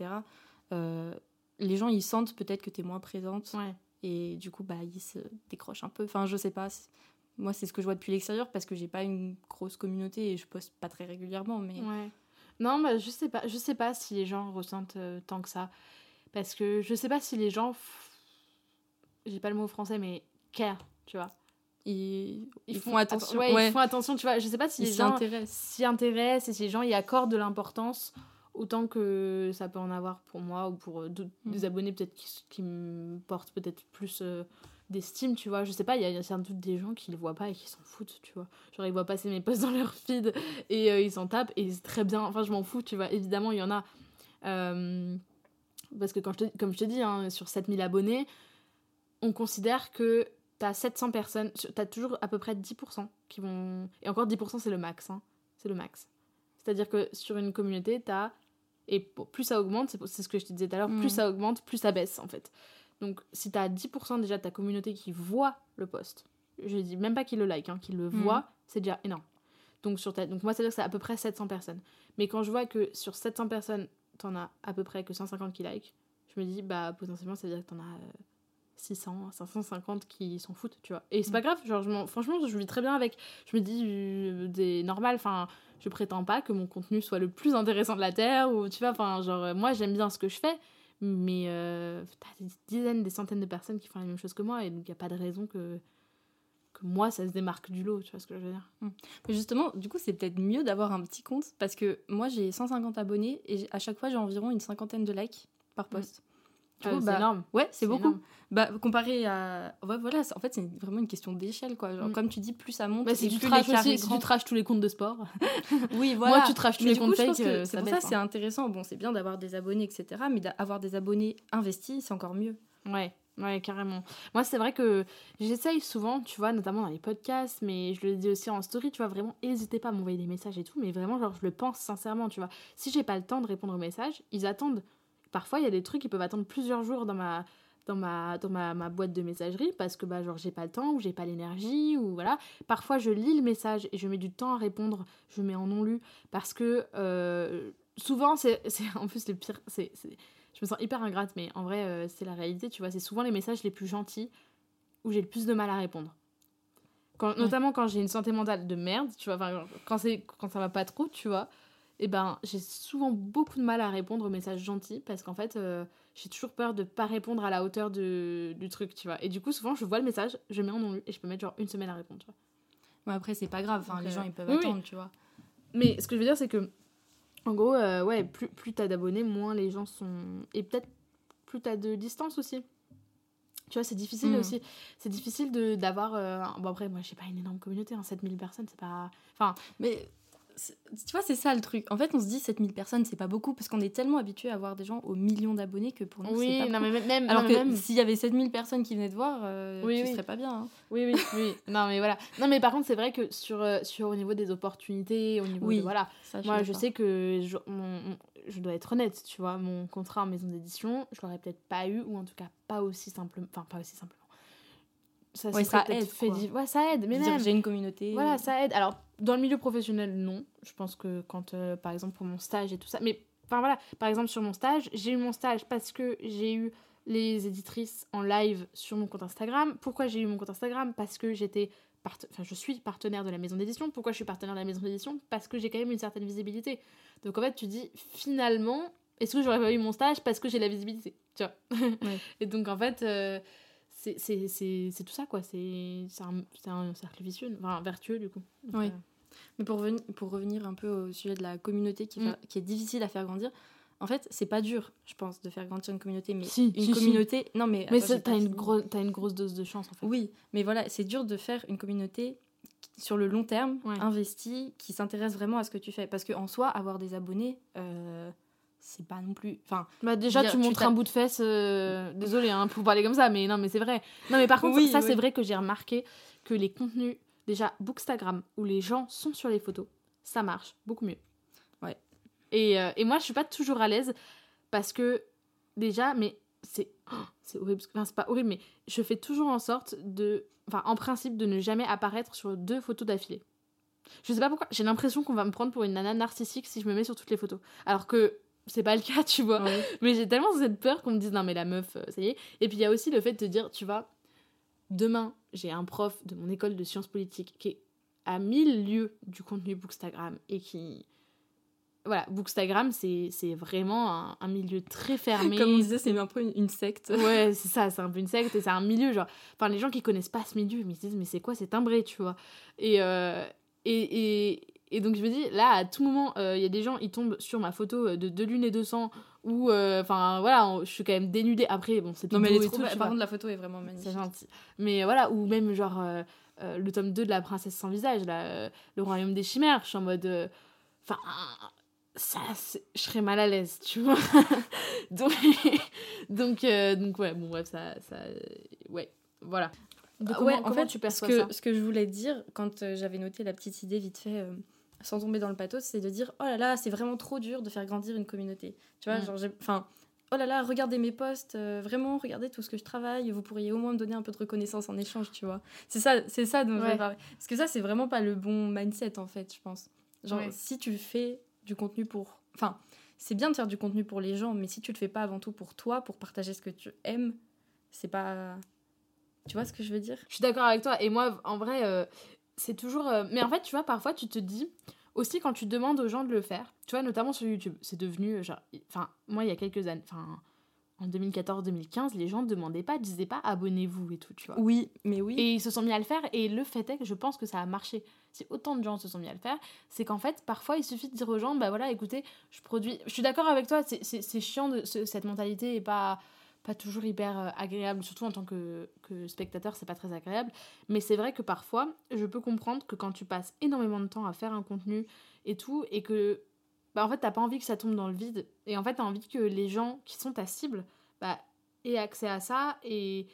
euh, les gens, ils sentent peut-être que tu es moins présente. ouais Et du coup, bah, ils se décrochent un peu. Enfin, je sais pas. Moi, c'est ce que je vois depuis l'extérieur parce que j'ai pas une grosse communauté et je poste pas très régulièrement. Mais ouais non bah je sais pas je sais pas si les gens ressentent euh, tant que ça parce que je sais pas si les gens j'ai pas le mot français mais care tu vois ils, Ils, font, attention. Ouais, Ouais. Ils font attention, tu vois. Je sais pas si Ils les gens s'y intéressent et si les gens y accordent de l'importance autant que ça peut en avoir pour moi ou pour euh, Mm. des abonnés peut-être qui, qui me portent peut-être plus euh, d'estime, tu vois. Je sais pas, il y a, il y a sans doute des gens qui le voient pas et qui s'en foutent, tu vois. Genre ils voient passer mes posts dans leur feed et euh, ils s'en tapent et c'est très bien. Enfin, je m'en fous, tu vois. Évidemment, il y en a. Euh, parce que quand je te- comme je te dis, hein, sur 7000 abonnés, on considère que t'as 700 personnes, t'as toujours à peu près 10% qui vont... Et encore 10% c'est le max, hein. c'est le max. C'est-à-dire que sur une communauté, t'as... Et plus ça augmente, c'est ce que je te disais tout à l'heure, Mm. plus ça augmente, plus ça baisse en fait. Donc si t'as 10% déjà de ta communauté qui voit le post, je dis même pas qui le like, hein, le Mm. voit, c'est déjà énorme. Donc, sur ta... Donc moi, c'est-à-dire que c'est à peu près 700 personnes. Mais quand je vois que sur 700 personnes, t'en as à peu près que 150 qui like, je me dis, bah potentiellement, ça veut dire que t'en as euh, 600, 550 qui s'en foutent, tu vois. Et c'est pas Mm. grave, genre, je franchement, je vis très bien avec. Je me dis, euh, des normal, enfin, je prétends pas que mon contenu soit le plus intéressant de la Terre, ou tu vois, enfin, genre, euh, moi, j'aime bien ce que je fais, mais euh, t'as des dizaines, des centaines de personnes qui font la même chose que moi, et donc il y a pas de raison que, que moi, ça se démarque du lot, tu vois ce que je veux dire. Mais justement, du coup, c'est peut-être mieux d'avoir un petit compte parce que moi, j'ai 150 abonnés et à chaque fois, j'ai environ une cinquantaine de likes par post. Du Ah, c'est bah, énorme. Ouais, c'est beaucoup. énorme. Bah, comparé à. Ouais, voilà, c'est- en fait, c'est vraiment une question d'échelle, quoi. Genre, Mm. Comme tu dis, plus ça monte, Bah, si et tu plus trashes l'écart aussi, est si tu trashes tous les comptes de sport, Oui, voilà. moi tu trashes tous Mais les du comptes fake, euh, c'est ça pour ça baisse. c'est intéressant. Bon, c'est bien d'avoir des abonnés, etc. Mais d'avoir des abonnés investis, c'est encore mieux. Ouais, ouais, carrément. Moi, c'est vrai que j'essaye souvent, tu vois, notamment dans les podcasts, mais je le dis aussi en story, tu vois, vraiment, n'hésitez pas à m'envoyer des messages et tout, mais vraiment, genre, je le pense sincèrement, tu vois. Si j'ai pas le temps de répondre aux messages, ils attendent. Parfois, il y a des trucs qui peuvent attendre plusieurs jours dans ma dans ma dans ma, ma boîte de messagerie parce que bah genre j'ai pas le temps ou j'ai pas l'énergie ou voilà parfois je lis le message et je mets du temps à répondre je mets en non lu parce que euh, souvent c'est en plus le pire c'est c'est- je me sens hyper ingrate, mais en vrai, euh, c'est la réalité, tu vois. C'est souvent les messages les plus gentils où j'ai le plus de mal à répondre. Quand, Ouais. Notamment quand j'ai une santé mentale de merde, tu vois. Quand, c'est- quand ça va pas trop, tu vois. Et ben, j'ai souvent beaucoup de mal à répondre aux messages gentils parce qu'en fait, euh, j'ai toujours peur de pas répondre à la hauteur de, du truc, tu vois. Et du coup, souvent, je vois le message, je mets en non lu et je peux mettre genre une semaine à répondre, tu vois. Mais après, c'est pas grave. Enfin, les euh, gens, ils peuvent oui, oui. attendre, tu vois. Mais ce que je veux dire, c'est que, en gros, euh, ouais, plus, plus t'as d'abonnés, moins les gens sont. Et peut-être plus t'as de distance aussi. Tu vois, c'est difficile Mhm. aussi. C'est difficile d'avoir. euh, Bon, après, moi, j'ai pas une énorme communauté, hein, 7000 personnes, c'est pas. Enfin, Mais tu vois, c'est ça le truc. En fait, on se dit 7000 personnes, c'est pas beaucoup parce qu'on est tellement habitué à avoir des gens aux millions d'abonnés que pour nous, oui, c'est pas non, beaucoup. mais même. Alors non, que s'il y avait 7000 personnes qui venaient te voir, euh, Oui, tu oui. serais pas bien. hein. Oui, oui, oui. non, mais voilà. Non, mais par contre, c'est vrai que sur, euh, sur au niveau des opportunités, au niveau Oui, de. Voilà. Ça, Moi, suis je sais que je, mon- je dois être honnête, tu vois. Mon contrat en maison d'édition, je l'aurais peut-être pas eu, ou en tout cas pas aussi simplement. Enfin, pas aussi simplement. Ça, Ouais, aide, fait Ouais, ça aide, mais même. j'ai une communauté. Voilà, ça aide. Alors, dans le milieu professionnel, non. Je pense que quand, euh, par exemple, pour mon stage et tout ça. Mais, enfin voilà, par exemple, sur mon stage, j'ai eu mon stage parce que j'ai eu les éditrices en live sur mon compte Instagram. Pourquoi j'ai eu mon compte Instagram? Parce que j'étais. part- Enfin, je suis partenaire de la maison d'édition. Pourquoi je suis partenaire de la maison d'édition? Parce que j'ai quand même une certaine visibilité. Donc, en fait, tu dis, finalement, est-ce que j'aurais pas eu mon stage parce que j'ai la visibilité? Tu vois? Ouais. Et donc, en fait. euh, c'est- tout ça quoi c'est un, un cercle vicieux enfin vertueux du coup Oui. Mais pour, revenir- pour revenir un peu au sujet de la communauté qui, Mm. qui est difficile à faire grandir, en fait, c'est pas dur, je pense, de faire grandir une communauté. Mais Si, une si, si. communauté. Non, mais. Mais t'as une, gros, t'as une grosse dose de chance en fait. Oui, mais voilà, c'est dur de faire une communauté sur le long terme, Ouais. investie, qui s'intéresse vraiment à ce que tu fais. Parce qu'en soi, avoir des abonnés, euh, c'est pas non plus. Enfin, Bah déjà, Dire, tu montres un bout de fesse. euh, Désolée hein, pour parler comme ça, mais non, mais c'est vrai. Non, mais par contre, Oui, ça, oui. c'est vrai que j'ai remarqué que les contenus, déjà, Bookstagram, où les gens sont sur les photos, ça marche beaucoup mieux. Ouais. Et, euh, et moi, je suis pas toujours à l'aise parce que, déjà, mais c'est. oh, c'est horrible. Enfin, c'est pas horrible, mais je fais toujours en sorte de. Enfin, en principe, de ne jamais apparaître sur deux photos d'affilée. Je sais pas pourquoi, j'ai l'impression qu'on va me prendre pour une nana narcissique si je me mets sur toutes les photos. Alors que c'est pas le cas, tu vois. ouais. Mais j'ai tellement cette peur qu'on me dise non mais la meuf, euh, ça y est. Et puis il y a aussi le fait de te dire, tu vois, demain j'ai un prof de mon école de sciences politiques qui est à mille lieues du contenu Bookstagram et qui... voilà, Bookstagram, c'est vraiment un, un milieu très fermé. Comme on disait, c'est un peu une, une secte. Ouais, c'est ça, c'est un peu une secte et c'est un milieu, genre. Enfin, les gens qui connaissent pas ce milieu, ils se disent, mais c'est quoi, c'est timbré, tu vois? Et, euh, et, et, et donc, je me dis, là, à tout moment, euh, il y a des gens, ils tombent sur ma photo euh, de deux lunes et 200 où, euh, enfin, voilà, on- je suis quand même dénudée. Après, bon, c'est Non, mais elle est trop tout, Par vois. contre, la photo est vraiment magnifique. C'est gentil. Mais voilà, ou même genre euh, euh, le tome 2 de La Princesse sans visage, là, euh, Le Royaume des Chimères, je suis en mode. euh, Enfin, ça, je serais mal à l'aise, tu vois. donc, donc, euh, donc, ouais, bon, bref, ça. ça ouais, voilà. Donc, Ah comment, ouais, en comment fait, tu ce perçois que, ça? ce que je voulais dire quand j'avais noté la petite idée vite fait, euh, sans tomber dans le pathos, c'est de dire oh là là, c'est vraiment trop dur de faire grandir une communauté. Tu vois, Mm. genre, enfin, oh là là, regardez mes posts, euh, vraiment, regardez tout ce que je travaille, vous pourriez au moins me donner un peu de reconnaissance en échange, tu vois. C'est ça, c'est ça dont je Ouais. veux parler. Parce que ça, c'est vraiment pas le bon mindset en fait, je pense. Genre, Ouais. si tu fais du contenu pour. Enfin, c'est bien de faire du contenu pour les gens, mais si tu le fais pas avant tout pour toi, pour partager ce que tu aimes, c'est pas. Tu vois ce que je veux dire? Je suis d'accord avec toi. Et moi, en vrai, euh, c'est toujours. euh, Mais en fait, tu vois, parfois, tu te dis. Aussi, quand tu demandes aux gens de le faire, tu vois, notamment sur YouTube, c'est devenu. euh, Genre, enfin, moi, il y a quelques années. Enfin, en 2014-2015, les gens ne demandaient pas, disaient pas abonnez-vous et tout, tu vois. Oui, mais oui. Et ils se sont mis à le faire, et le fait est que je pense que ça a marché. Si autant de gens se sont mis à le faire, c'est qu'en fait, parfois, il suffit de dire aux gens, bah voilà, écoutez, je produis. Je suis d'accord avec toi, c'est- chiant, de, ce- cette mentalité est pas, pas toujours hyper euh, agréable, surtout en tant que, que spectateur, c'est pas très agréable. Mais c'est vrai que parfois, je peux comprendre que quand tu passes énormément de temps à faire un contenu et tout, et que, bah en fait, t'as pas envie que ça tombe dans le vide, et en fait, t'as envie que les gens qui sont ta cible, bah, aient accès à ça, et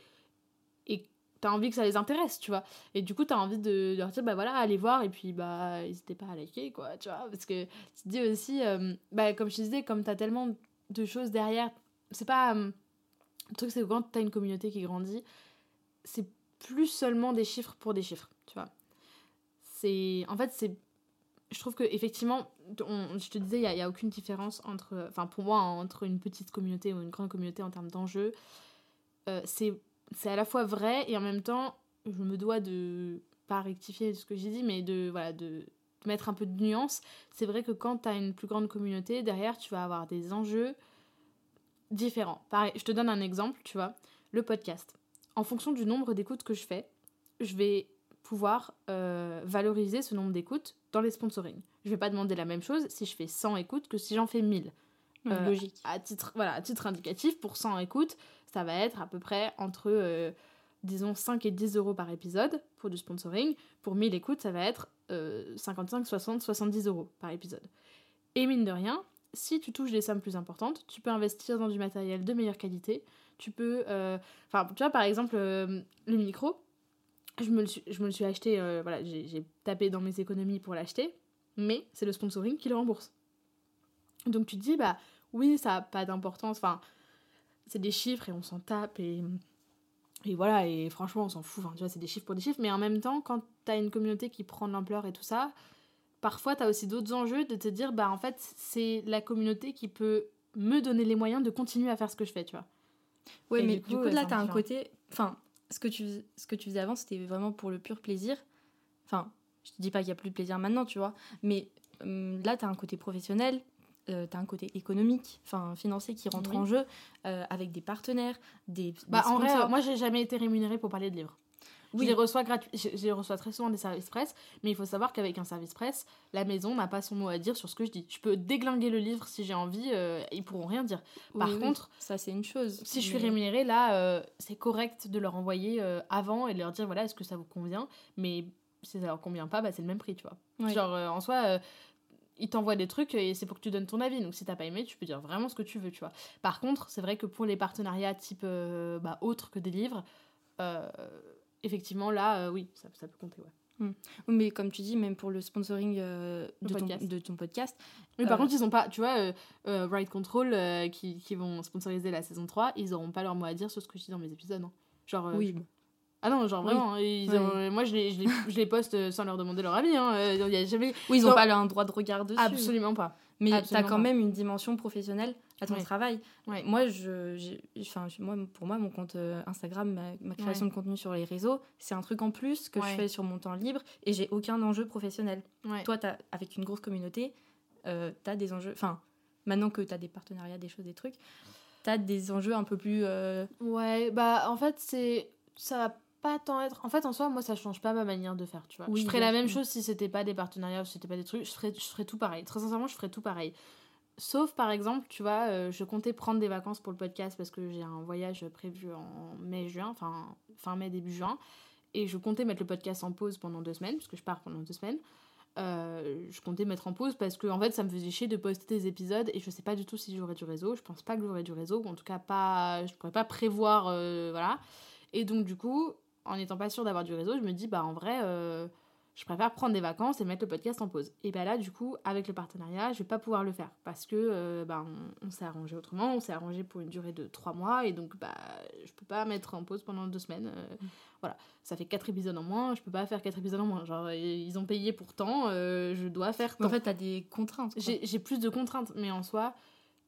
t'as envie que ça les intéresse, tu vois. Et du coup, t'as envie de, de leur dire, bah voilà, allez voir, et puis bah, n'hésitez pas à liker, quoi, tu vois. Parce que tu te dis aussi, euh, bah, comme je te disais, comme t'as tellement de choses derrière, c'est pas. euh, le truc, c'est que quand t'as une communauté qui grandit, c'est plus seulement des chiffres pour des chiffres, tu vois. C'est. En fait, c'est. Je trouve que effectivement, je te disais, il n'y a, y a aucune différence entre. Enfin, pour moi, entre une petite communauté ou une grande communauté en termes d'enjeux. Euh, c'est c'est à la fois vrai et en même temps, je me dois de pas rectifier ce que j'ai dit, mais de, voilà, de mettre un peu de nuance. C'est vrai que quand tu as une plus grande communauté, derrière, tu vas avoir des enjeux différents. Pareil, je te donne un exemple, tu vois, le podcast. En fonction du nombre d'écoutes que je fais, je vais pouvoir euh, valoriser ce nombre d'écoutes dans les sponsorings. Je vais pas demander la même chose si je fais 100 écoutes que si j'en fais 1000 euh, logique. à titre, voilà, à titre indicatif, pour 100 écoutes, ça va être à peu près entre, euh, disons, 5 et 10 euros par épisode pour du sponsoring. Pour 1000 écoutes, ça va être euh, 55, 60, 70 euros par épisode. Et mine de rien, si tu touches des sommes plus importantes, tu peux investir dans du matériel de meilleure qualité. Tu peux. euh, Enfin, tu vois, par exemple, euh, le micro, je me le suis, je me suis acheté, euh, voilà, j'ai j'ai tapé dans mes économies pour l'acheter, mais c'est le sponsoring qui le rembourse. Donc tu te dis, bah oui, ça n'a pas d'importance, enfin, c'est des chiffres et on s'en tape et, et voilà, et franchement, on s'en fout, enfin, tu vois, c'est des chiffres pour des chiffres, mais en même temps, quand tu as une communauté qui prend de l'ampleur et tout ça, parfois tu as aussi d'autres enjeux de te dire, bah en fait, c'est la communauté qui peut me donner les moyens de continuer à faire ce que je fais, tu vois. Ouais, Et mais du du coup, là, c'est t'as un côté. Enfin, ce que tu, ce que tu faisais avant, c'était vraiment pour le pur plaisir. Enfin, je te dis pas qu'il y a plus de plaisir maintenant, tu vois. Mais hum, là, t'as un côté professionnel, euh, t'as un côté économique, enfin financier qui rentre Oui. en jeu, euh, avec des partenaires, des. des Bah en vrai, moi j'ai jamais été rémunérée pour parler de livres. Oui. Je les reçois gratuit, je, reçois très souvent des services presse, mais il faut savoir qu'avec un service presse, la maison n'a pas son mot à dire sur ce que je dis. Je peux déglinguer le livre si j'ai envie, euh, ils pourront rien dire. Par Oui, oui, contre, ça c'est une chose. si je suis rémunérée, là, euh, c'est correct de leur envoyer euh, avant et de leur dire voilà, est-ce que ça vous convient? Mais si ça leur convient pas, bah, c'est le même prix, tu vois. Genre, euh, en soi, ils t'envoient des trucs et c'est pour que tu donnes ton avis. Donc, si t'as pas aimé, tu peux dire vraiment ce que tu veux, tu vois. Par contre, c'est vrai que pour les partenariats type euh, bah, autres que des livres, euh, effectivement, là, euh, oui, ça, ça peut compter, ouais. Oui, mais comme tu dis, même pour le sponsoring euh, Le de, ton, podcast. de ton podcast, Mais par Euh, contre, ils ont pas, tu vois, Ride Control qui, qui vont sponsoriser la saison 3, ils auront pas leur mot à dire sur ce que je dis dans mes épisodes. hein. Genre, oui, je- Ah non, genre Oui. vraiment, hein, ils ont- moi je les, je, les, je les poste sans leur demander leur avis. Hein. Il y a jamais. oui, ils n'ont Non. pas un droit de regard dessus. Absolument pas. Mais tu as quand pas. même une dimension professionnelle à ton Ouais. travail. Ouais. Moi, je, enfin, moi, pour moi, mon compte euh, Instagram, ma, ma création de contenu sur les réseaux, c'est un truc en plus que je fais sur mon temps libre et j'ai aucun enjeu professionnel. Toi, as, avec une grosse communauté, euh, tu as des enjeux. Enfin, maintenant que tu as des partenariats, des choses, des trucs, tu as des enjeux un peu plus. euh, Ouais, bah en fait, c'est. Ça va pas tant être. En fait, en soi, moi, ça change pas ma manière de faire, tu vois. Oui, je ferais la même chose si c'était pas des partenariats si c'était pas des trucs. Je ferais, je ferais tout pareil. Très sincèrement, je ferais tout pareil. Sauf, par exemple, tu vois, euh, je comptais prendre des vacances pour le podcast parce que j'ai un voyage prévu en mai-juin, enfin, fin mai, début juin. Et je comptais mettre le podcast en pause pendant deux semaines, parce que je pars pendant deux semaines. Euh, je comptais mettre en pause parce que en fait ça me faisait chier de poster des épisodes et je sais pas du tout si j'aurai du réseau je pense pas que j'aurai du réseau ou en tout cas pas je pourrais pas prévoir euh, voilà et donc du coup en étant pas sûre d'avoir du réseau je me dis bah en vrai je préfère prendre des vacances et mettre le podcast en pause. Et bah là du coup avec le partenariat je vais pas pouvoir le faire parce que euh, bah, on, on s'est arrangé autrement on s'est arrangé pour une durée de trois mois et donc bah je peux pas mettre en pause pendant deux semaines euh, voilà. Ça fait quatre épisodes en moins je peux pas faire quatre épisodes en moins. Genre ils ont payé pourtant euh, je dois faire En fait, tu as des contraintes. j'ai plus de contraintes, mais en soi,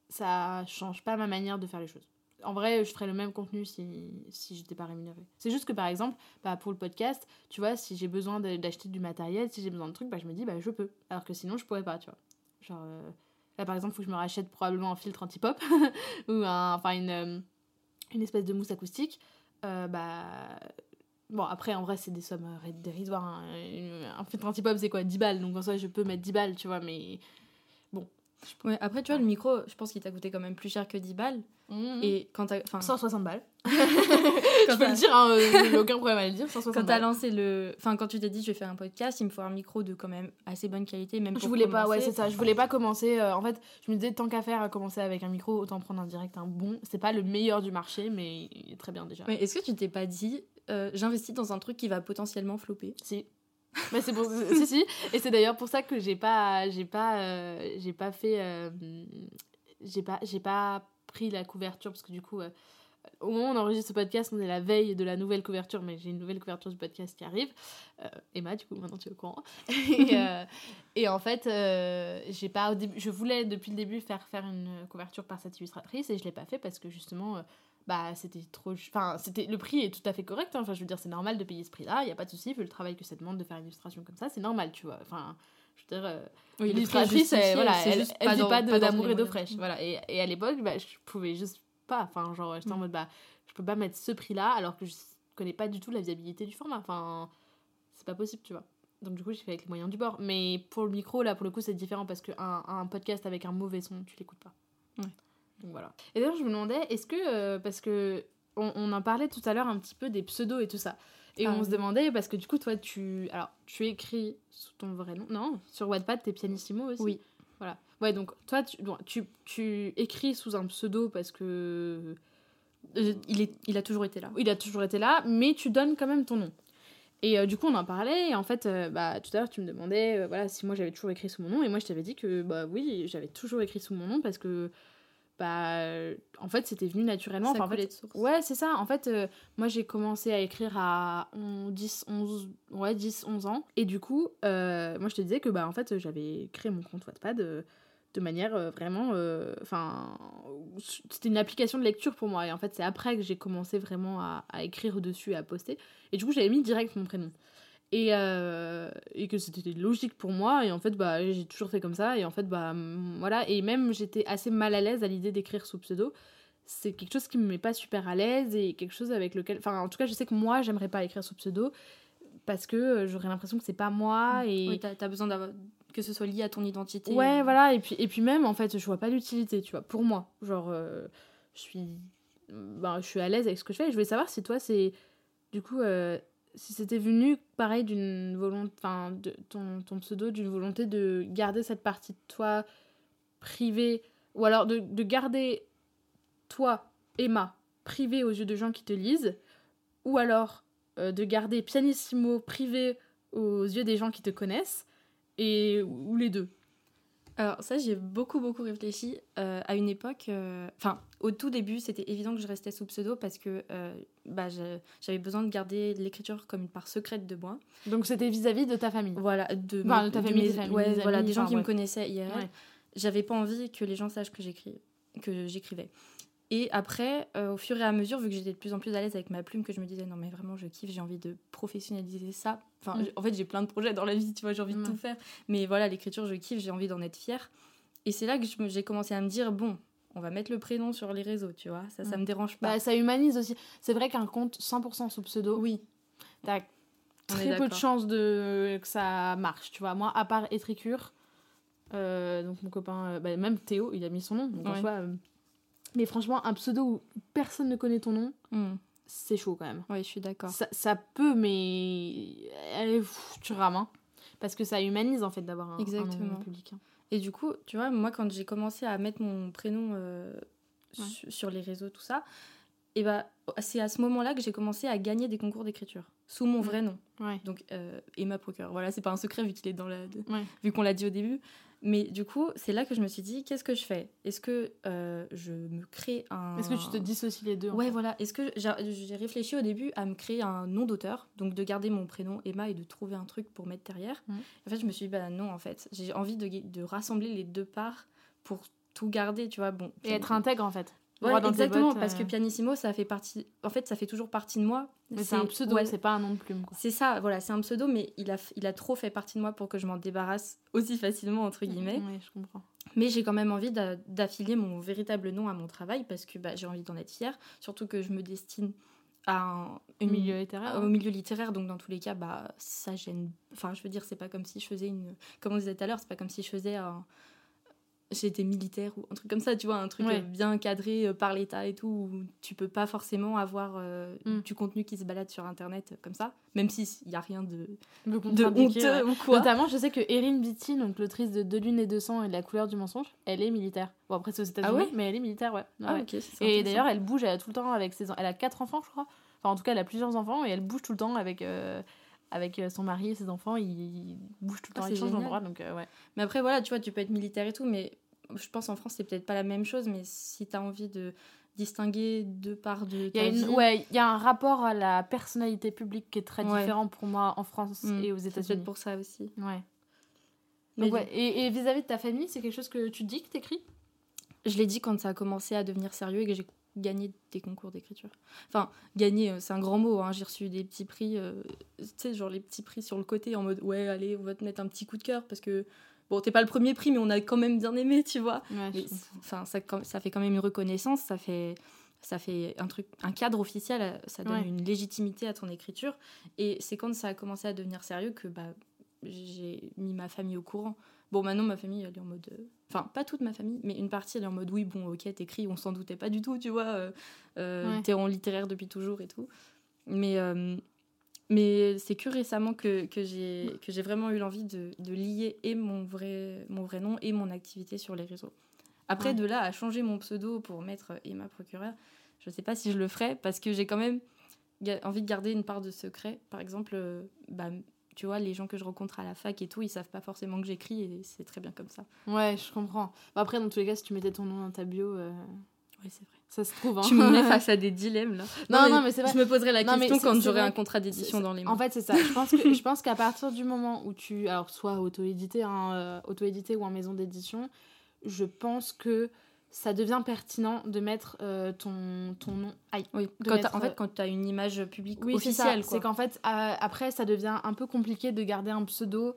ça change pas ma manière de faire les choses. En vrai, je ferais le même contenu si, si j'étais pas rémunérée. C'est juste que par exemple, bah, pour le podcast, tu vois, si j'ai besoin d'acheter du matériel, si j'ai besoin de trucs, bah, je me dis, bah, je peux. Alors que sinon, je pourrais pas, tu vois. Genre, euh, là par exemple, il faut que je me rachète probablement un filtre anti-pop ou un, enfin une, euh, une espèce de mousse acoustique. Euh, bah. Bon, après, en vrai, c'est des sommes dérisoires. hein. Un filtre anti-pop, c'est quoi? 10 balles. Donc en soi, je peux mettre 10 balles, tu vois, mais. Ouais, après, tu vois, le micro, je pense qu'il t'a coûté quand même plus cher que 10 balles. Et Et quand t'as. Enfin, 160 balles. quand je peux le dire, hein, euh, j'ai aucun problème à le dire, 160 Quand t'as lancé le. Enfin, quand tu t'es dit, je vais faire un podcast, il me faut un micro de quand même assez bonne qualité, même Je pour voulais pas, ouais, commencer. c'est ça. Je voulais pas commencer. euh, en fait, je me disais, tant qu'à faire, à commencer avec un micro, autant prendre un direct, un bon. C'est pas le meilleur du marché, mais il est très bien déjà. Mais est-ce que tu t'es pas dit, euh, j'investis dans un truc qui va potentiellement flopper? Si. Mais c'est pour si si et c'est d'ailleurs pour ça que j'ai pas j'ai pas j'ai pas fait j'ai pas j'ai pas pris la couverture parce que du coup euh, au moment où on enregistre ce podcast on est la veille de la nouvelle couverture mais j'ai une nouvelle couverture du podcast qui arrive. Euh, Emma du coup maintenant tu es au courant. Et, euh, et en fait j'ai pas je voulais depuis le début faire faire une couverture par cette illustratrice et je l'ai pas fait parce que justement bah c'était trop enfin c'était le prix est tout à fait correct hein. enfin je veux dire c'est normal de payer ce prix là il y a pas de souci vu le travail que ça demande de faire une illustration comme ça c'est normal tu vois. Enfin je veux dire euh, Oui, l'illustratrice voilà elle, elle dans- pas d'amour et d'eau fraîche voilà. Et, et à l'époque bah, je pouvais juste pas enfin genre j'étais en Mm. mode bah je peux pas mettre ce prix là alors que je connais pas du tout la viabilité du format. Enfin c'est pas possible tu vois. Donc du coup j'ai fait avec les moyens du bord. Mais pour le micro là pour le coup c'est différent parce que un, un podcast avec un mauvais son tu l'écoutes pas. Ouais. donc voilà. Et d'ailleurs je me demandais est-ce que euh, parce que on, on en parlait tout à l'heure un petit peu des pseudos et tout ça et Ah on oui. se demandait parce que du coup toi tu alors tu écris sous ton vrai nom non sur Wattpad t'es pianissimo aussi Oui. voilà ouais donc toi tu, bon, tu, tu écris sous un pseudo parce que Euh, il, est, il a toujours été là. il a toujours été là, mais tu donnes quand même ton nom. Et euh, du coup, on en parlait, et en fait, euh, bah, tout à l'heure, tu me demandais euh, voilà, si moi j'avais toujours écrit sous mon nom, et moi je t'avais dit que bah oui, j'avais toujours écrit sous mon nom parce que, bah, euh, en fait, c'était venu naturellement. Ça Enfin, en coulait fait, de source. ouais, c'est ça. En fait, euh, moi j'ai commencé à écrire à on- 10, 11, ouais, 10, 11 ans, et du coup, euh, moi je te disais que, bah, en fait, j'avais créé mon compte Wattpad. euh, de manière vraiment enfin c'était une application de lecture pour moi et en fait c'est après que j'ai commencé vraiment à, à écrire dessus et à poster et du coup j'avais mis direct mon prénom et, euh, et que c'était logique pour moi et en fait bah j'ai toujours fait comme ça et en fait bah mm, voilà et même j'étais assez mal à l'aise à l'idée d'écrire sous pseudo c'est quelque chose qui me met pas super à l'aise et quelque chose avec lequel enfin en tout cas je sais que moi j'aimerais pas écrire sous pseudo parce que euh, j'aurais l'impression que c'est pas moi et Oui, t'as as besoin d'avoir que ce soit lié à ton identité. Ouais, voilà, et puis, et puis même, en fait, je vois pas l'utilité, tu vois, pour moi. Genre, euh, je suis ben, je suis à l'aise avec ce que je fais. Et je voulais savoir si toi, c'est. Du coup, euh, si c'était venu, pareil, d'une volonté. Enfin, ton, ton pseudo, d'une volonté de garder cette partie de toi privée. Ou alors de, de garder toi, Emma, privée aux yeux de gens qui te lisent. Ou alors euh, de garder pianissimo privé aux yeux des gens qui te connaissent. Et, ou les deux. Alors ça, j'ai beaucoup, beaucoup réfléchi. Euh, à une époque, euh, enfin, au tout début, c'était évident que je restais sous pseudo parce que euh, bah, j'avais besoin de garder l'écriture comme une part secrète de moi. Donc c'était vis-à-vis de ta famille? Voilà, de, Enfin, mes- de ta de famille, mes- tes familles, ouais, des voilà, amis, des gens enfin, qui me connaissaient. Ouais. J'avais pas envie que les gens sachent que j'écris, que j'écrivais. Et après, euh, au fur et à mesure, vu que j'étais de plus en plus à l'aise avec ma plume, que je me disais non mais vraiment je kiffe, j'ai envie de professionnaliser ça. Enfin, Mm. en fait j'ai plein de projets dans la vie, tu vois, j'ai envie de Ouais. tout faire. Mais voilà, l'écriture je kiffe, j'ai envie d'en être fière. Et c'est là que j'ai commencé à me dire bon, on va mettre le prénom sur les réseaux, tu vois, ça ça Mm. me dérange pas. Bah, ça humanise aussi. C'est vrai qu'un compte 100% sous pseudo, oui, t'as très peu de chances de... que ça marche, tu vois. Moi, à part Étricure, euh, donc mon copain, euh, bah, même Théo, il a mis son nom. Donc en soi, Mais franchement, un pseudo où personne ne connaît ton nom, Mm. c'est chaud quand même. ouais, je suis d'accord. Ça, ça peut, mais pff, tu rames. hein. Parce que ça humanise en fait d'avoir un, un nom public. hein. Et du coup, tu vois, moi, quand j'ai commencé à mettre mon prénom euh, Ouais. su- sur les réseaux, tout ça, et bah, c'est à ce moment-là que j'ai commencé à gagner des concours d'écriture sous mon vrai nom. Ouais. Donc, euh, Emma Procure. Voilà, c'est pas un secret vu qu'il est dans la. Ouais. Vu qu'on l'a dit au début. Mais du coup, c'est là que je me suis dit, qu'est-ce que je fais? Est-ce que euh, je me crée un. Est-ce que tu te dissocies les deux en Ouais, fait? voilà. Est-ce que j'ai réfléchi au début à me créer un nom d'auteur, donc de garder mon prénom Emma et de trouver un truc pour mettre derrière. Mhm. En fait, je me suis dit, bah non, en fait, j'ai envie de, de rassembler les deux parts pour tout garder, tu vois. Bon, Et être intègre en fait. Ouais, dans exactement, bottes, parce que euh, Pianissimo, ça fait partie. En fait, ça fait toujours partie de moi. Mais c'est un pseudo, ouais, c'est pas un nom de plume. C'est ça, voilà, c'est un pseudo, mais il a, il a trop fait partie de moi pour que je m'en débarrasse aussi facilement, entre guillemets. Oui, je comprends. Mais j'ai quand même envie d'a- d'affilier mon véritable nom à mon travail parce que bah, j'ai envie d'en être fière, surtout que je me destine à un une- milieu littéraire. au milieu littéraire, donc dans tous les cas, bah, ça gêne. Enfin, je veux dire, c'est pas comme si je faisais une. Comme on disait tout à l'heure, c'est pas comme si je faisais un. J'étais militaire ou un truc comme ça, tu vois, un truc Ouais. euh, bien cadré euh, par l'État et tout, où tu peux pas forcément avoir euh, Mm. du contenu qui se balade sur Internet comme ça, même s'il n'y a rien de, de ouais. honteux ou quoi. Notamment, je sais que Erin Beatty, donc l'autrice de Deux lunes et deux sangs et de La couleur du mensonge, elle est militaire. Bon, après, c'est aux États-Unis, ouais? mais elle est militaire, ouais. Ah, Ouais. ok, c'est Et d'ailleurs, elle bouge elle a tout le temps avec ses. en- Elle a quatre enfants, je crois. Enfin, en tout cas, elle a plusieurs enfants et elle bouge tout le temps avec, euh, avec euh, son mari et ses enfants. Ils, bougent tout le Ah, temps, c'est ils changent d'endroit. Donc, euh, ouais. Mais après, voilà, tu vois, tu peux être militaire et tout, mais je pense en France, c'est peut-être pas la même chose, mais si tu as envie de distinguer deux parts de Il y, a une, vie, ouais, il y a un rapport à la personnalité publique qui est très Ouais. différent pour moi en France mm, et aux c'est États-Unis. peut-être pour ça aussi. Ouais. Donc, ouais. Et vis-à-vis de ta famille, c'est quelque chose que tu dis, que t'écris? Je l'ai dit quand ça a commencé à devenir sérieux et que j'ai gagné des concours d'écriture. Enfin, gagner, euh, c'est un grand mot, hein, j'ai reçu des petits prix, euh, tu sais, genre les petits prix sur le côté en mode ouais, allez, on va te mettre un petit coup de cœur parce que, bon, t'es pas le premier prix, mais on a quand même bien aimé, tu vois. Ouais, enfin, ça, ça fait quand même une reconnaissance, ça fait, ça fait un truc, un cadre officiel, euh, ça donne Ouais. une légitimité à ton écriture. Et c'est quand ça a commencé à devenir sérieux que bah, j'ai mis ma famille au courant. Bon, maintenant ma famille, elle est en mode, euh, enfin pas toute ma famille, mais une partie, elle est en mode oui, bon, ok, t'écris, on s'en doutait pas du tout, tu vois. euh, euh, Ouais. T'es en littéraire depuis toujours et tout. Mais euh, mais c'est que récemment que, que j'ai vraiment eu l'envie de, de lier et mon vrai, mon vrai nom et mon activité sur les réseaux. Après, Ouais. de là à changer mon pseudo pour mettre Emma Procureur, je sais pas si je le ferai parce que j'ai quand même envie de garder une part de secret. Par exemple, bah, tu vois, les gens que je rencontre à la fac et tout, ils savent pas forcément que j'écris et c'est très bien comme ça. Ouais, je comprends. Bah, après, dans tous les cas, si tu mettais ton nom dans ta bio, euh, Oui, c'est vrai. ça se trouve. Hein. Tu me mets face à des dilemmes là. Non, non, mais c'est vrai. Je me poserai la question quand j'aurai un contrat d'édition dans les mains. En fait, c'est ça. Je pense que je pense qu'à partir du moment où tu, alors soit auto-édité, hein, euh, auto-édité ou en maison d'édition, je pense que ça devient pertinent de mettre euh, ton ton nom. Aïe. oui, quand mettre, en euh, fait, quand tu as une image publique Oui, officielle. C'est qu'en fait, euh, après, ça devient un peu compliqué de garder un pseudo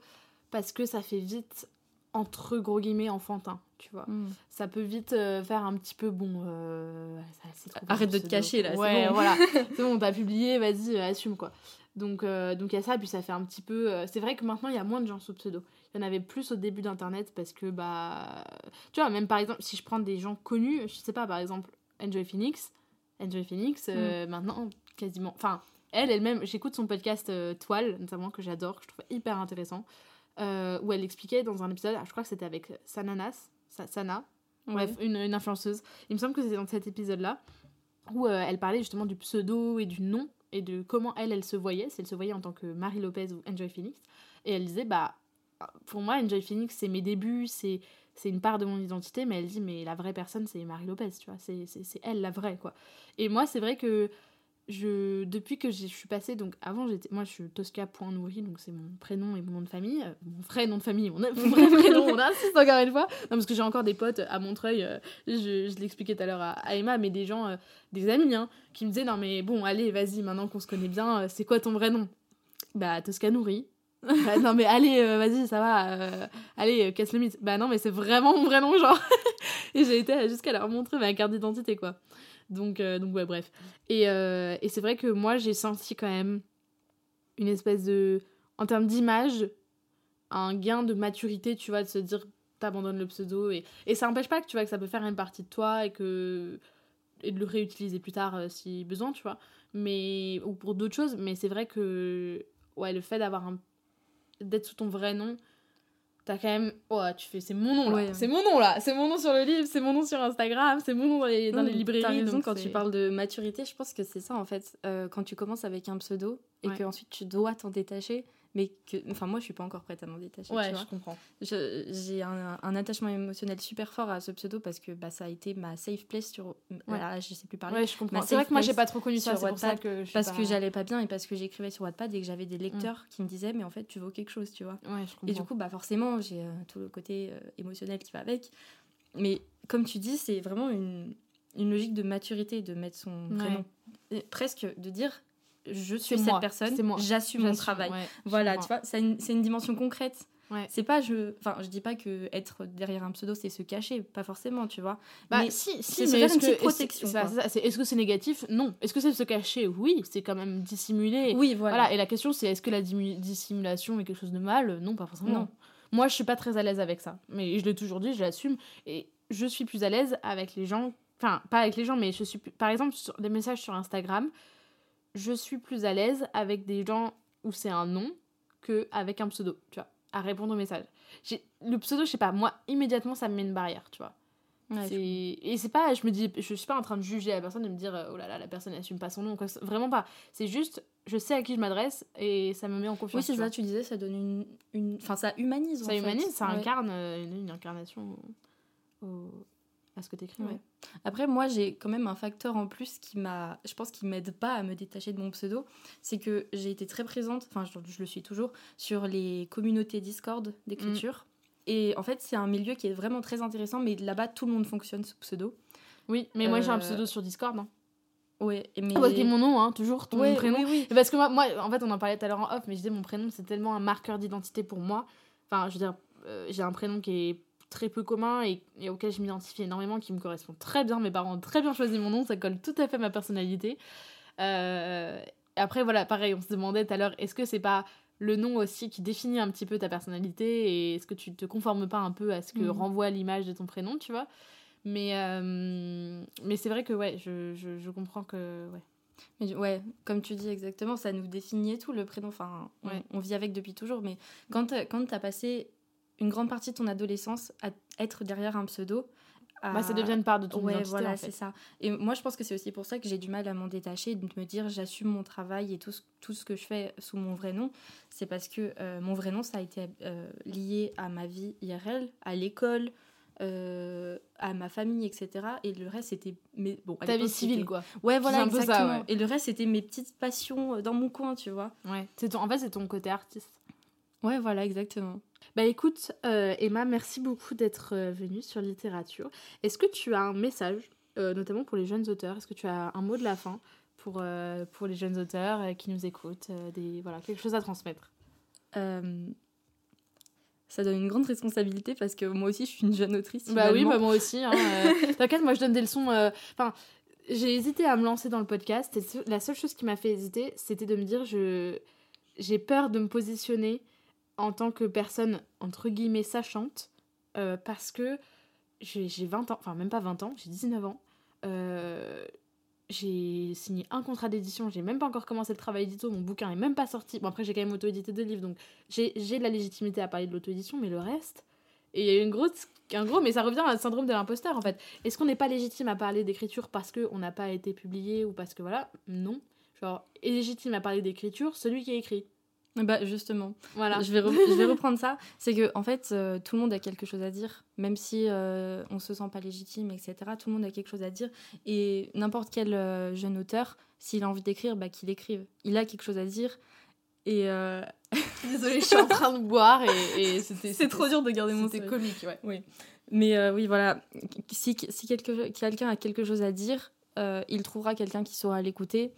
parce que ça fait vite entre gros guillemets enfantin, tu vois. Hmm. Ça peut vite euh, faire un petit peu bon. euh, ça- Arrête de te cacher, là, Ouais, bon. voilà. c'est bon, t'as publié, vas-y, euh, assume quoi. Donc euh, donc il y a ça, puis ça fait un petit peu. euh, c'est vrai que maintenant il y a moins de gens sous pseudo. Il y en avait plus au début d'internet parce que bah, tu vois, même par exemple si je prends des gens connus, je sais pas, par exemple Enjoy Phoenix, Enjoy Phoenix, euh, Mm. maintenant quasiment, enfin elle elle-même, j'écoute son podcast euh, Toile notamment que j'adore, que je trouve hyper intéressant, euh, où elle expliquait dans un épisode, ah, je crois que c'était avec Sananas, Sa- Sana, bref, une, une influenceuse. Il me semble que c'était dans cet épisode-là où euh, elle parlait justement du pseudo et du nom et de comment elle, elle se voyait, si elle se voyait en tant que Marie Lopez ou Enjoy Phoenix. Et elle disait, bah, pour moi, Enjoy Phoenix, c'est mes débuts, c'est c'est une part de mon identité, mais elle dit, mais la vraie personne, c'est Marie Lopez, tu vois, c'est elle, la vraie, quoi. Et moi, c'est vrai que je, depuis que je suis passée, donc avant, j'étais, moi je suis Tosca.nourri, donc c'est mon prénom et mon nom de famille, euh, mon vrai nom de famille, mon, vrai prénom, on insiste encore une fois. Non, parce que j'ai encore des potes à Montreuil, euh, je, je l'expliquais tout à l'heure à, Emma, mais des gens, euh, des amis, hein, qui me disaient Non, mais bon, allez, vas-y, maintenant qu'on se connaît bien, c'est quoi ton vrai nom? Bah, Tosca Nourri. bah, non, mais allez, vas-y, ça va, allez, casse le mythe. Bah, non, mais c'est vraiment mon vrai nom, genre. et j'ai été jusqu'à leur montrer ma carte d'identité, quoi. Donc, euh, donc ouais, bref. Et, euh, et c'est vrai que moi, j'ai senti quand même une espèce de. En termes d'image, un gain de maturité, tu vois, de se dire t'abandonnes le pseudo. Et, et ça n'empêche pas que tu vois que ça peut faire une partie de toi et que. et de le réutiliser plus tard euh, si besoin, tu vois. Mais. ou pour d'autres choses. Mais c'est vrai que. Ouais, le fait d'avoir un. d'être sous ton vrai nom t'as quand même oh tu fais c'est mon nom là. C'est mon nom là. C'est mon nom sur le livre c'est mon nom sur Instagram c'est mon nom dans les, dans les librairies raison, quand tu parles de maturité je pense que c'est ça en fait. Euh, quand tu commences avec un pseudo et que ensuite tu dois t'en détacher mais que enfin moi je suis pas encore prête à m'en détacher ouais je comprends. J'ai un, un, attachement émotionnel super fort à ce pseudo parce que bah ça a été ma safe place sur voilà, je sais plus parler. Ouais je comprends. C'est vrai que moi j'ai pas trop connu ça c'est pour ça que je parce que j'allais pas bien et parce que j'écrivais sur Wattpad et que j'avais des mm. lecteurs qui me disaient mais en fait tu vaux quelque chose tu vois. Ouais, je comprends. et du coup bah forcément j'ai euh, tout le côté euh, émotionnel qui va avec. Mais comme tu dis c'est vraiment une une logique de maturité de mettre son prénom presque de dire je suis cette personne, j'assume mon travail. voilà, tu vois, c'est une, une, dimension concrète. C'est pas je enfin je dis pas que être derrière un pseudo c'est se cacher, pas forcément, tu vois. Bah mais si si c'est une petite protection. Est-ce que c'est négatif? Non. Est-ce que c'est se cacher? Oui, c'est quand même dissimuler. Oui, voilà. Et la question c'est est-ce que la dissimulation est quelque chose de mal? Non, pas forcément. Non. Moi, je suis pas très à l'aise avec ça, mais je l'ai toujours dit, je l'assume et je suis plus à l'aise avec les gens enfin pas avec les gens mais je suis par exemple sur des messages sur Instagram je suis plus à l'aise avec des gens où c'est un nom que avec un pseudo, tu vois, à répondre aux messages. Le pseudo, je sais pas, moi, immédiatement, ça me met une barrière, tu vois. et c'est pas, je me dis, je suis pas en train de juger la personne, de me dire, oh là là, la personne n'assume pas son nom, vraiment pas. C'est juste, je sais à qui je m'adresse et ça me met en confiance. Oui, c'est ça, tu disais, ça donne une. une... Enfin, ça humanise. Ça humanise, ça incarne euh, une, incarnation au, à ce que tu écris. Après, moi, j'ai quand même un facteur en plus qui m'a, je pense, qui m'aide pas à me détacher de mon pseudo. C'est que j'ai été très présente, enfin, je, le suis toujours, sur les communautés Discord d'écriture. Mm. Et en fait, c'est un milieu qui est vraiment très intéressant, mais là-bas, tout le monde fonctionne sous pseudo. Oui, mais moi, j'ai un euh, pseudo sur Discord. Hein. Ouais, mais. Ah, mon nom, hein, toujours, ton prénom. Oui, oui. Parce que moi, moi, en fait, on en parlait tout à l'heure en off, mais je disais, mon prénom, c'est tellement un marqueur d'identité pour moi. Enfin, je veux dire, euh, j'ai un prénom qui est très peu commun et, auquel je m'identifie énormément, qui me correspond très bien. Mes parents ont très bien choisi mon nom, ça colle tout à fait à ma personnalité. Euh, après, voilà, pareil, on se demandait tout à l'heure, est-ce que c'est pas le nom aussi qui définit un petit peu ta personnalité et est-ce que tu te conformes pas un peu à ce que mhm. renvoie l'image de ton prénom, tu vois? Mais, euh, mais c'est vrai que, ouais, je, je, comprends que, ouais. Mais ouais, comme tu dis exactement, ça nous définit tout le prénom. Enfin, on, on vit avec depuis toujours. Mais quand, quand tu as passé une grande partie de ton adolescence à être derrière un pseudo. Bah, ça devient une part de ton ouais, voilà, c'est ça. Et moi, je pense que c'est aussi pour ça que j'ai du mal à m'en détacher, de me dire j'assume mon travail et tout ce, tout ce que je fais sous mon vrai nom. C'est parce que euh, mon vrai nom, ça a été euh, lié à ma vie IRL, à l'école, euh, à ma famille, etc. Et le reste, c'était. Mes... Bon, Ta vie civile, quoi. Ouais, voilà, exactement. Et le reste, c'était mes petites passions dans mon coin, tu vois. Ouais. Ton... En fait, c'est ton côté artiste. Ouais, voilà, exactement. Bah écoute, euh, Emma, merci beaucoup d'être euh, venue sur littérature. Est-ce que tu as un message, euh, notamment pour les jeunes auteurs? Est-ce que tu as un mot de la fin pour, pour les jeunes auteurs qui nous écoutent des, voilà, Quelque chose à transmettre? Ça donne une grande responsabilité parce que moi aussi je suis une jeune autrice. Bah oui, bah moi aussi. Hein, T'inquiète, moi je donne des leçons. Enfin, j'ai hésité à me lancer dans le podcast. la seule chose qui m'a fait hésiter, c'était de me dire je j'ai peur de me positionner en tant que personne, entre guillemets, sachante, euh, parce que j'ai 20 ans, enfin même pas 20 ans, j'ai 19 ans. Euh, j'ai signé un contrat d'édition, j'ai même pas encore commencé le travail édito, mon bouquin est même pas sorti. Bon, après, j'ai quand même auto-édité deux livres, donc j'ai la légitimité à parler de l'auto-édition, mais le reste. Et il y a une grosse, un gros, mais ça revient à syndrome de l'imposteur en fait. Est-ce qu'on n'est pas légitime à parler d'écriture parce qu'on n'a pas été publié ou parce que voilà? Non. Genre, est légitime à parler d'écriture celui qui écrit. Bah justement, Voilà. je vais, re- je vais reprendre ça. C'est que en fait, euh, tout le monde a quelque chose à dire, même si euh, on se sent pas légitime, etc. Tout le monde a quelque chose à dire. Et n'importe quel euh, jeune auteur, s'il a envie d'écrire, bah, qu'il écrive. Il a quelque chose à dire. Et euh, Désolée, je suis en train de boire et, c'est trop dur de garder mon C'était sérieux. comique, ouais. Oui. Mais oui, voilà. Si, quelqu'un a quelque chose à dire, il trouvera quelqu'un qui saura l'écouter.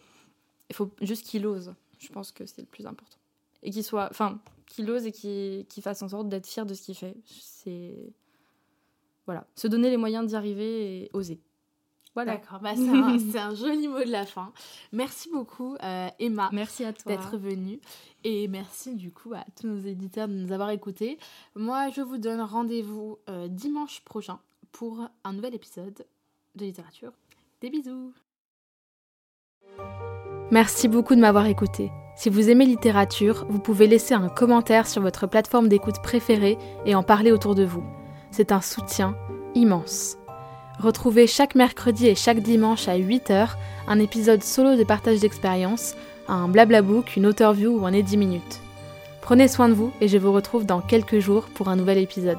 Il faut juste qu'il ose. Je pense que c'est le plus important. Et qu'il soit. Enfin, qu'il ose et qu'il qu'il fasse en sorte d'être fier de ce qu'il fait. C'est. Voilà. Se donner les moyens d'y arriver et oser. Voilà. D'accord, bah, c'est un, c'est un joli mot de la fin. Merci beaucoup, euh, Emma. Merci à toi. d'être venue. Et merci du coup à tous nos éditeurs de nous avoir écoutés. Moi, je vous donne rendez-vous euh, dimanche prochain pour un nouvel épisode de littérature. Des bisous Merci beaucoup de m'avoir écouté. Si vous aimez littérature, vous pouvez laisser un commentaire sur votre plateforme d'écoute préférée et en parler autour de vous. C'est un soutien immense. Retrouvez chaque mercredi et chaque dimanche à 8h un épisode solo de partage d'expérience un blablabook, une author view ou un edit minute. Prenez soin de vous et je vous retrouve dans quelques jours pour un nouvel épisode.